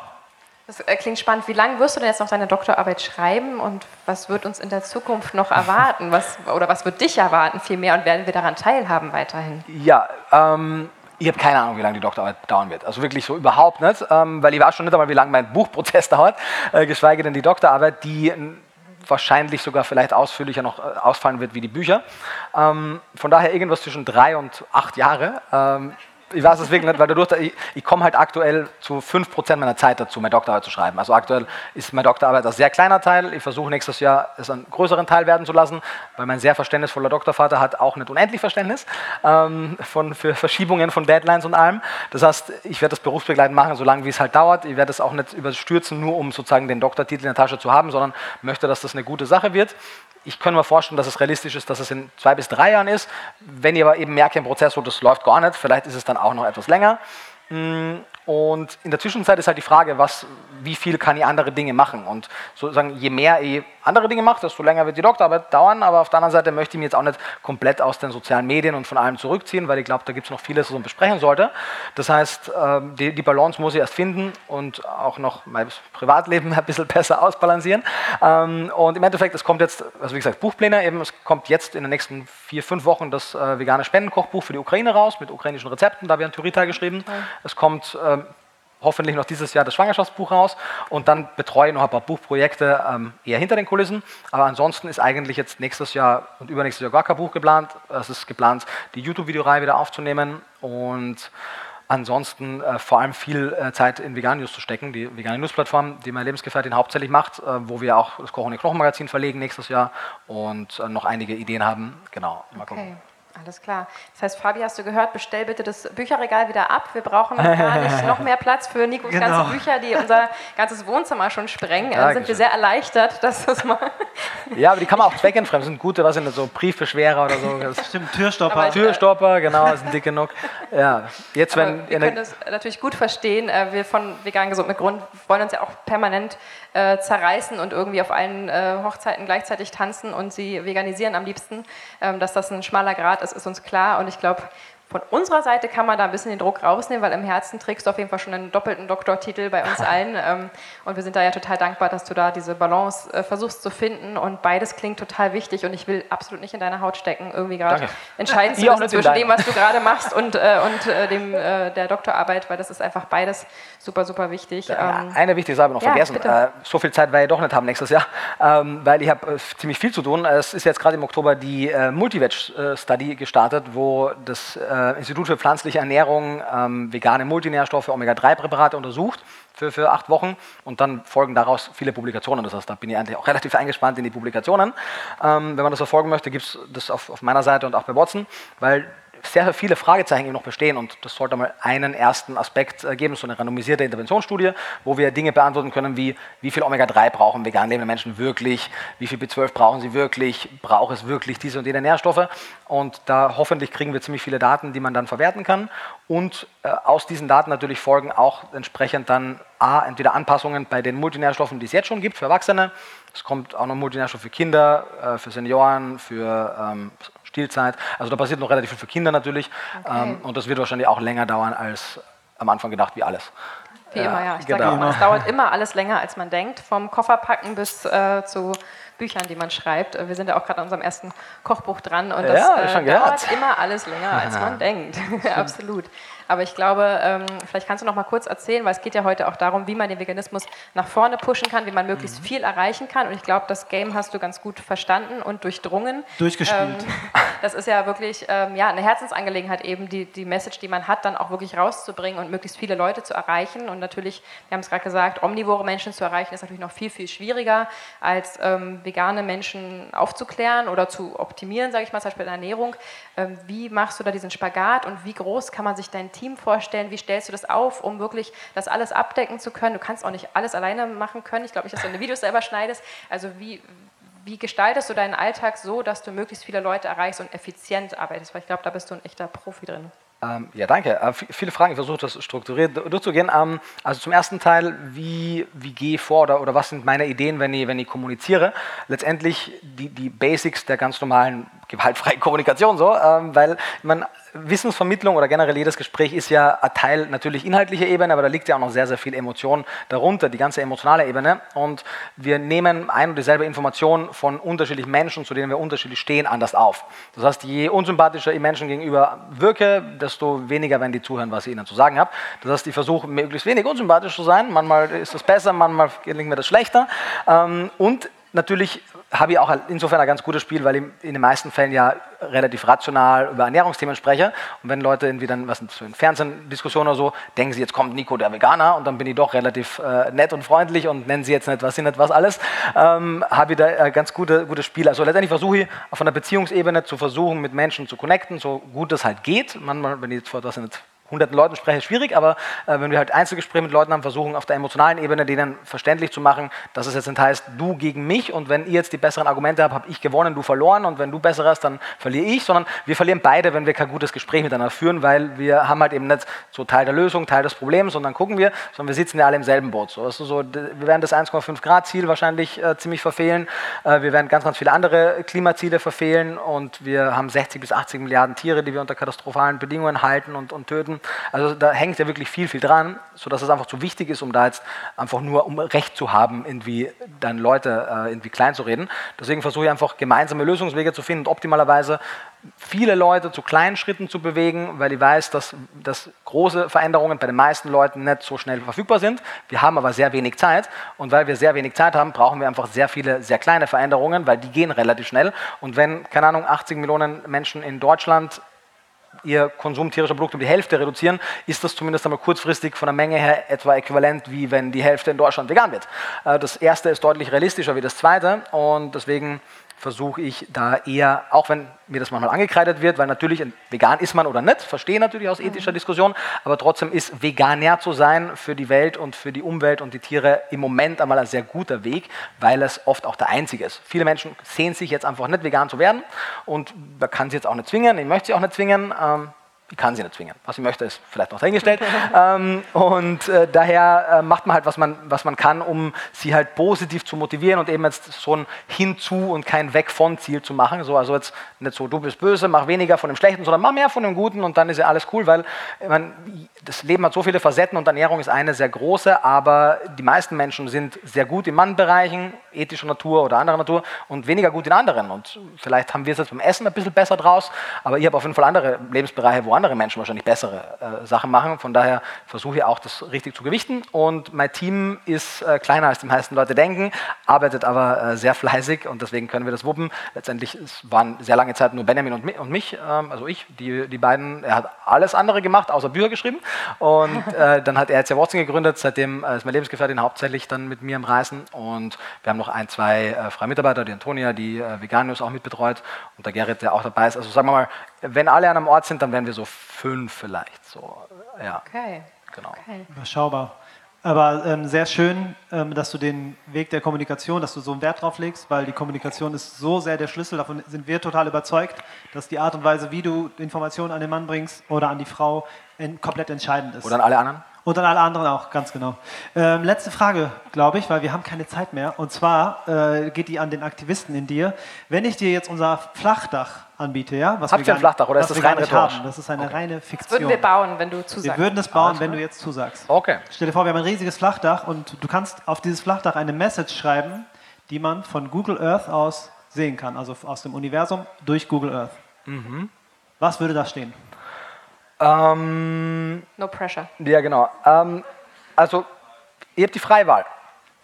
Das äh, klingt spannend. Wie lange wirst du denn jetzt noch deine Doktorarbeit schreiben und was wird uns in der Zukunft noch erwarten? Was, oder was wird dich erwarten vielmehr und werden wir daran teilhaben weiterhin? Ja, ähm, ich habe keine Ahnung, wie lange die Doktorarbeit dauern wird. Also wirklich so überhaupt nicht, ähm, weil ich weiß schon nicht einmal, wie lange mein Buchprozess (laughs) dauert, äh, geschweige denn die Doktorarbeit, die wahrscheinlich sogar vielleicht ausführlicher noch äh, ausfallen wird wie die Bücher. Ähm, von daher irgendwas zwischen drei und acht Jahre. Ich weiß es wirklich nicht, weil dadurch, ich, ich komme halt aktuell zu 5% meiner Zeit dazu, meine Doktorarbeit zu schreiben. Also aktuell ist meine Doktorarbeit ein sehr kleiner Teil. Ich versuche nächstes Jahr es einen größeren Teil werden zu lassen, weil mein sehr verständnisvoller Doktorvater hat auch nicht unendlich Verständnis ähm, von, für Verschiebungen von Deadlines und allem. Das heißt, ich werde das berufsbegleitend machen, solange wie es halt dauert. Ich werde es auch nicht überstürzen, nur um sozusagen den Doktortitel in der Tasche zu haben, sondern möchte, dass das eine gute Sache wird. Ich kann mir vorstellen, dass es realistisch ist, dass es in zwei bis drei Jahren ist. Wenn ihr aber eben merkt im Prozess, wo das läuft gar nicht, vielleicht ist es dann auch noch etwas länger. Mm, und in der Zwischenzeit ist halt die Frage, was, wie viel kann ich andere Dinge machen? Und sozusagen, je mehr ich andere Dinge mache, desto länger wird die Doktorarbeit dauern. Aber auf der anderen Seite möchte ich mich jetzt auch nicht komplett aus den sozialen Medien und von allem zurückziehen, weil ich glaube, da gibt es noch vieles, was man besprechen sollte. Das heißt, ähm, die, die, Balance muss ich erst finden und auch noch mein Privatleben (laughs) ein bisschen besser ausbalancieren. Ähm, und im Endeffekt, es kommt jetzt, also wie gesagt, Buchpläne eben, es kommt jetzt in den nächsten vier, fünf Wochen das äh, vegane Spendenkochbuch für die Ukraine raus mit ukrainischen Rezepten. Da habe ich einen Theorieteil geschrieben. Es kommt ähm, hoffentlich noch dieses Jahr das Schwangerschaftsbuch raus und dann betreue ich noch ein paar Buchprojekte ähm, eher hinter den Kulissen. Aber ansonsten ist eigentlich jetzt nächstes Jahr und übernächstes Jahr gar kein Buch geplant. Es ist geplant, die YouTube-Videoreihe wieder aufzunehmen und ansonsten äh, vor allem viel äh, Zeit in Vegan News zu stecken, die vegane News-Plattform, die meine Lebensgefährtin hauptsächlich macht, äh, wo wir auch das Kochen und Knochenmagazin verlegen nächstes Jahr und äh, noch einige Ideen haben. Genau, mal okay. gucken. Alles klar. Das heißt, Fabi, hast du gehört, bestell bitte das Bücherregal wieder ab. Wir brauchen gar nicht (laughs) noch mehr Platz für Nikos genau. ganze Bücher, die unser ganzes Wohnzimmer schon sprengen. Dann sind wir sehr erleichtert, dass das mal. (laughs) Ja, aber die kann man auch zweckentfremden. Das sind gute, was sind das so Briefbeschwerer oder so. (laughs) Das Stimmt, Türstopper. Türstopper, genau, sind dick genug. Ja, jetzt wenn. wir können das natürlich gut verstehen. Äh, wir von Vegan Gesund mit Grund wollen uns ja auch permanent äh, zerreißen und irgendwie auf allen äh, Hochzeiten gleichzeitig tanzen und sie veganisieren am liebsten. Ähm, dass das ein schmaler Grad ist, ist uns klar. Und ich glaube, von unserer Seite kann man da ein bisschen den Druck rausnehmen, weil im Herzen trägst du auf jeden Fall schon einen doppelten Doktortitel bei uns allen. Ähm, und wir sind da ja total dankbar, dass du da diese Balance äh, versuchst zu finden. Und beides klingt total wichtig. Und ich will absolut nicht in deiner Haut stecken, irgendwie gerade entscheiden (laughs) zu müssen zwischen dem, was du gerade machst und, äh, und äh, dem, äh, der Doktorarbeit, weil das ist einfach beides super, super wichtig. Ähm, eine wichtige Sache noch ja, vergessen. Äh, so viel Zeit werde ich doch nicht haben nächstes Jahr, ähm, weil ich habe äh, ziemlich viel zu tun. Es ist jetzt gerade im Oktober die Multiveg-Study gestartet, wo das äh, Institut für pflanzliche Ernährung ähm, vegane Multinährstoffe, Omega-3-Präparate untersucht für, für acht Wochen und dann folgen daraus viele Publikationen. Das heißt, da bin ich eigentlich auch (laughs) relativ eingespannt in die Publikationen. Ähm, wenn man das verfolgen möchte, gibt es das auf, auf meiner Seite und auch bei Watson, weil sehr, viele Fragezeichen noch bestehen und das sollte mal einen ersten Aspekt äh, geben, so eine randomisierte Interventionsstudie, wo wir Dinge beantworten können wie, wie viel Omega-3 brauchen vegan lebende Menschen wirklich, wie viel B12 brauchen sie wirklich, braucht es wirklich diese und jene Nährstoffe? Und da hoffentlich kriegen wir ziemlich viele Daten, die man dann verwerten kann. Und äh, aus diesen Daten natürlich folgen auch entsprechend dann A, entweder Anpassungen bei den Multinährstoffen, die es jetzt schon gibt für Erwachsene, es kommt auch noch Multinährstoff für Kinder, äh, für Senioren, für ähm, Spielzeit. Also da passiert noch relativ viel für Kinder natürlich. Okay. Ähm, und das wird wahrscheinlich auch länger dauern als am Anfang gedacht, wie alles. Wie immer, ja. Ich genau. sage immer, es dauert immer alles länger, als man denkt. Vom Kofferpacken bis äh, zu Büchern, die man schreibt. Wir sind ja auch gerade an unserem ersten Kochbuch dran und das ja, äh, dauert immer alles länger, als man (laughs) denkt. (laughs) Absolut. Aber ich glaube, ähm, vielleicht kannst du noch mal kurz erzählen, weil es geht ja heute auch darum, wie man den Veganismus nach vorne pushen kann, wie man möglichst mhm. viel erreichen kann. Und ich glaube, das Game hast du ganz gut verstanden und durchdrungen. Durchgespielt. Ähm, das ist ja wirklich ähm, ja, eine Herzensangelegenheit, eben die, die Message, die man hat, dann auch wirklich rauszubringen und möglichst viele Leute zu erreichen. Und natürlich, wir haben es gerade gesagt, omnivore Menschen zu erreichen, ist natürlich noch viel, viel schwieriger, als ähm, vegane Menschen aufzuklären oder zu optimieren, sage ich mal, zum Beispiel in der Ernährung. Ähm, wie machst du da diesen Spagat und wie groß kann man sich dein Team vorstellen? Wie stellst du das auf, um wirklich das alles abdecken zu können? Du kannst auch nicht alles alleine machen können. Ich glaube nicht, dass du deine Videos selber schneidest. Also wie, wie gestaltest du deinen Alltag so, dass du möglichst viele Leute erreichst und effizient arbeitest? Weil ich glaube, da bist du ein echter Profi drin. Ähm, ja, danke. Äh, viele Fragen, ich versuche das strukturiert durchzugehen. Ähm, also zum ersten Teil, wie, wie gehe ich vor oder, oder was sind meine Ideen, wenn ich, wenn ich kommuniziere? Letztendlich die, die Basics der ganz normalen gewaltfreien Kommunikation so, ähm, weil man Wissensvermittlung oder generell jedes Gespräch ist ja ein Teil natürlich inhaltlicher Ebene, aber da liegt ja auch noch sehr, sehr viel Emotion darunter, die ganze emotionale Ebene. Und wir nehmen ein und dieselbe Information von unterschiedlichen Menschen, zu denen wir unterschiedlich stehen, anders auf. Das heißt, je unsympathischer ich Menschen gegenüber wirke, desto weniger werden die zuhören, was ich ihnen zu sagen habe. Das heißt, ich versuche möglichst wenig unsympathisch zu sein. Manchmal ist das besser, manchmal gelingt mir das schlechter. Ähm, und natürlich habe ich auch insofern ein ganz gutes Spiel, weil ich in den meisten Fällen ja relativ rational über Ernährungsthemen spreche. Und wenn Leute irgendwie dann, was in Fernsehdiskussionen oder so, denken sie, jetzt kommt Nico der Veganer und dann bin ich doch relativ äh, nett und freundlich und nennen sie jetzt nicht, was sie nicht was alles, ähm, habe ich da ein ganz gute, gutes Spiel. Also letztendlich versuche ich auf einer Beziehungsebene zu versuchen, mit Menschen zu connecten, so gut es halt geht. Manchmal, wenn ich jetzt vor etwas nicht hunderten Leuten spreche, ist schwierig, aber äh, wenn wir halt Einzelgespräche mit Leuten haben, versuchen auf der emotionalen Ebene denen verständlich zu machen, dass es jetzt nicht heißt, du gegen mich und wenn ihr jetzt die besseren Argumente habt, habe ich gewonnen, du verloren und wenn du besser hast, dann verliere ich, sondern wir verlieren beide, wenn wir kein gutes Gespräch miteinander führen, weil wir haben halt eben nicht so Teil der Lösung, Teil des Problems und dann gucken wir, sondern wir sitzen ja alle im selben Boot. So, also so, wir werden das 1,5 Grad Ziel wahrscheinlich äh, ziemlich verfehlen, äh, wir werden ganz, ganz viele andere Klimaziele verfehlen und wir haben 60 bis 80 Milliarden Tiere, die wir unter katastrophalen Bedingungen halten und, und töten. Also da hängt ja wirklich viel, viel dran, sodass es einfach zu wichtig ist, um da jetzt einfach nur, um Recht zu haben, irgendwie dann Leute äh, irgendwie klein zu reden. Deswegen versuche ich einfach gemeinsame Lösungswege zu finden und optimalerweise viele Leute zu kleinen Schritten zu bewegen, weil ich weiß, dass, dass große Veränderungen bei den meisten Leuten nicht so schnell verfügbar sind. Wir haben aber sehr wenig Zeit und weil wir sehr wenig Zeit haben, brauchen wir einfach sehr viele, sehr kleine Veränderungen, weil die gehen relativ schnell. Und wenn, keine Ahnung, 80 Millionen Menschen in Deutschland ihr Konsum tierischer Produkte um die Hälfte reduzieren, ist das zumindest einmal kurzfristig von der Menge her etwa äquivalent, wie wenn die Hälfte in Deutschland vegan wird. Äh, das erste ist deutlich realistischer wie das zweite und deswegen versuche ich da eher, auch wenn mir das manchmal angekreidet wird, weil natürlich vegan ist man oder nicht, verstehe natürlich aus ethischer mhm. Diskussion, aber trotzdem ist veganer zu sein für die Welt und für die Umwelt und die Tiere im Moment einmal ein sehr guter Weg, weil es oft auch der einzige ist. Viele Menschen sehen sich jetzt einfach nicht vegan zu werden und man kann sie jetzt auch nicht zwingen, ich möchte sie auch nicht zwingen. Ähm, ich kann sie nicht zwingen. Was ich möchte, ist vielleicht noch dahingestellt. (laughs) ähm, und äh, daher äh, macht man halt, was man, was man kann, um sie halt positiv zu motivieren und eben jetzt so ein Hinzu und kein Weg von Ziel zu machen. So, also jetzt nicht so, du bist böse, mach weniger von dem Schlechten, sondern mach mehr von dem Guten und dann ist ja alles cool, weil ich mein, das Leben hat so viele Facetten und Ernährung ist eine sehr große, aber die meisten Menschen sind sehr gut in Mannbereichen, ethischer Natur oder anderer Natur und weniger gut in anderen. Und vielleicht haben wir es jetzt beim Essen ein bisschen besser draus, aber ich habe auf jeden Fall andere Lebensbereiche, wo andere Menschen wahrscheinlich bessere äh, Sachen machen. Von daher versuche ich auch, das richtig zu gewichten. Und mein Team ist äh, kleiner, als die meisten Leute denken, arbeitet aber äh, sehr fleißig und deswegen können wir das wuppen. Letztendlich waren sehr lange Zeit nur Benjamin und, und mich, ähm, also ich, die, die beiden. Er hat alles andere gemacht, außer Bücher geschrieben. Und äh, dann hat er jetzt ja Watson gegründet. Seitdem äh, ist mein Lebensgefährtin hauptsächlich dann mit mir im Reisen. Und wir haben noch ein, zwei äh, freie Mitarbeiter, die Antonia, die äh, Veganius auch mitbetreut und der Gerrit, der auch dabei ist. Also sagen wir mal, wenn alle an einem Ort sind, dann wären wir so fünf vielleicht. So, ja. Okay. Genau. Okay. Überschaubar. Aber ähm, sehr schön, ähm, dass du den Weg der Kommunikation, dass du so einen Wert drauf legst, weil die Kommunikation ist so sehr der Schlüssel. Davon sind wir total überzeugt, dass die Art und Weise, wie du Informationen an den Mann bringst oder an die Frau, in, komplett entscheidend ist. Oder an alle anderen? Und an alle anderen auch, ganz genau. Ähm, letzte Frage, glaube ich, weil wir haben keine Zeit mehr. Und zwar äh, geht die an den Aktivisten in dir. Wenn ich dir jetzt unser Flachdach anbiete, ja? Was Habt ihr ein Flachdach oder ist das rein haben, Das ist eine okay. reine Fiktion. Das würden wir bauen, wenn du zusagst. Wir würden es bauen, also. wenn du jetzt zusagst. Okay. Stell dir vor, wir haben ein riesiges Flachdach und du kannst auf dieses Flachdach eine Message schreiben, die man von Google Earth aus sehen kann, also aus dem Universum durch Google Earth. Mhm. Was würde da stehen? Ähm, no pressure. Ja, genau. Ähm, also, ihr habt die Freiwahl.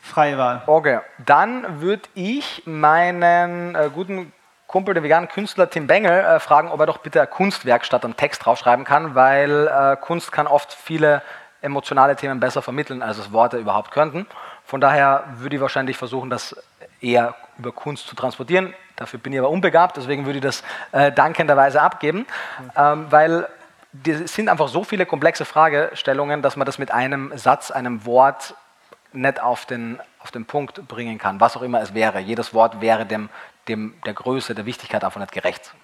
Freie Wahl. Okay, dann würde ich meinen äh, guten Kumpel, den veganen Künstler Tim Bengel, äh, fragen, ob er doch bitte eine Kunstwerkstatt einen Text draufschreiben kann, weil äh, Kunst kann oft viele emotionale Themen besser vermitteln, als es Worte überhaupt könnten. Von daher würde ich wahrscheinlich versuchen, das eher über Kunst zu transportieren. Dafür bin ich aber unbegabt, deswegen würde ich das äh, dankenderweise abgeben, ähm, weil es sind einfach so viele komplexe Fragestellungen, dass man das mit einem Satz, einem Wort nicht auf den, auf den Punkt bringen kann, was auch immer es wäre. Jedes Wort wäre dem, dem, der Größe, der Wichtigkeit davon nicht gerecht.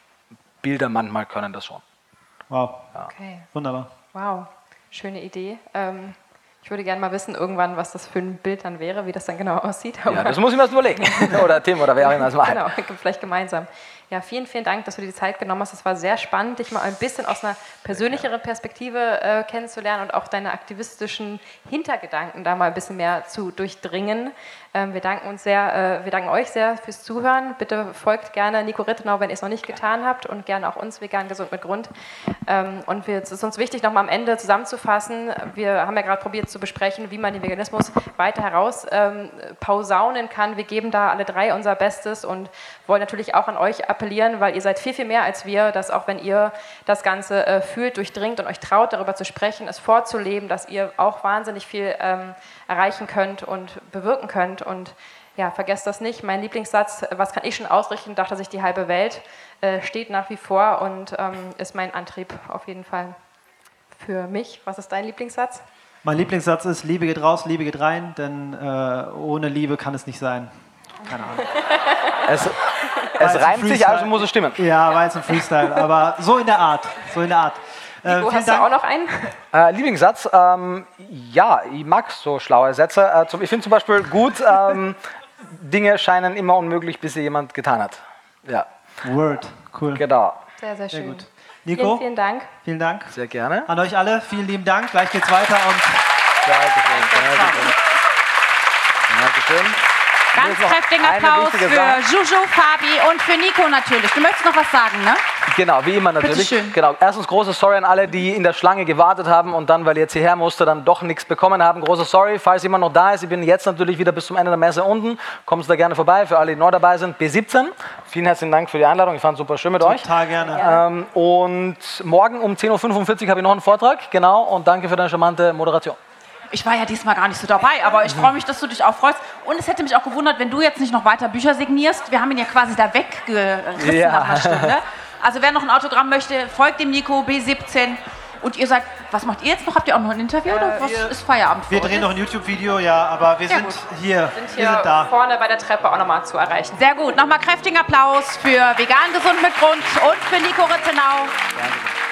Bilder manchmal können das schon. Wow. Ja. Okay. Wunderbar. Wow, schöne Idee. Ähm, ich würde gerne mal wissen, irgendwann, was das für ein Bild dann wäre, wie das dann genau (laughs) aussieht. ja, das muss ich mir erst überlegen. (laughs) oder Tim oder wer auch immer es macht. Genau, vielleicht gemeinsam. Ja, vielen, vielen Dank, dass du dir die Zeit genommen hast. Es war sehr spannend, dich mal ein bisschen aus einer persönlicheren Perspektive äh, kennenzulernen und auch deine aktivistischen Hintergedanken da mal ein bisschen mehr zu durchdringen. Ähm, wir danken uns sehr, äh, wir danken euch sehr fürs Zuhören. Bitte folgt gerne Nico Rittenau, wenn ihr es noch nicht getan habt und gerne auch uns vegan gesund mit Grund. Ähm, und wir, es ist uns wichtig, nochmal am Ende zusammenzufassen. Wir haben ja gerade probiert zu besprechen, wie man den Veganismus weiter heraus ähm, posaunen kann. Wir geben da alle drei unser Bestes und wollen natürlich auch an euch appellieren, weil ihr seid viel, viel mehr als wir, dass auch wenn ihr das Ganze äh, fühlt, durchdringt und euch traut, darüber zu sprechen, es vorzuleben, dass ihr auch wahnsinnig viel ähm, erreichen könnt und bewirken könnt. Und ja, vergesst das nicht. Mein Lieblingssatz, was kann ich schon ausrichten, dachte sich die halbe Welt, äh, steht nach wie vor und ähm, ist mein Antrieb auf jeden Fall für mich. Was ist dein Lieblingssatz? Mein Lieblingssatz ist, Liebe geht raus, Liebe geht rein, denn äh, ohne Liebe kann es nicht sein. Keine Ahnung. (laughs) es, es reimt sich, also muss es stimmen. Ja, war jetzt ein Freestyle, aber so in der Art. So in der Art. Äh, Nico, hast Dank. du auch noch einen? Äh, Lieblingssatz, ähm, ja, ich mag so schlaue Sätze. Äh, zum, ich finde zum Beispiel gut, ähm, (laughs) Dinge scheinen immer unmöglich, bis sie jemand getan hat. Ja. Word, cool. Genau. Sehr, sehr schön. Sehr gut. Nico, vielen, vielen Dank. Vielen Dank. Sehr gerne. An euch alle, vielen lieben Dank. Gleich geht's weiter und. Dankeschön. Dankeschön. Dankeschön. Ganz kräftigen Applaus für Juju, Fabi und für Nico natürlich. Du möchtest noch was sagen, ne? Genau, wie immer natürlich. Genau. Erstens große Sorry an alle, die in der Schlange gewartet haben und dann, weil ihr jetzt hierher musste, dann doch nichts bekommen haben. Große Sorry, falls jemand noch da ist. Ich bin jetzt natürlich wieder bis zum Ende der Messe unten. Kommt da gerne vorbei, für alle, die neu dabei sind. B17. Vielen herzlichen Dank für die Einladung. Ich fand es super schön mit Total euch. Total gerne. Ähm, und morgen um 10.45 Uhr habe ich noch einen Vortrag. Genau. Und danke für deine charmante Moderation. Ich war ja diesmal gar nicht so dabei, aber ich freue mich, dass du dich auch freust. Und es hätte mich auch gewundert, wenn du jetzt nicht noch weiter Bücher signierst. Wir haben ihn ja quasi da weggerissen ja. nach einer Stunde. Also wer noch ein Autogramm möchte, folgt dem Nico B17. Und ihr sagt, was macht ihr jetzt noch? Habt ihr auch noch ein Interview äh, oder was ist Feierabend? Wir drehen noch ein YouTube-video, ja, aber wir sind gut. hier. Sind hier wir sind da. vorne bei der Treppe auch nochmal zu erreichen. Sehr gut. Nochmal kräftigen Applaus für Vegan Gesund mit Grund und für Nico Rittenau. Ja.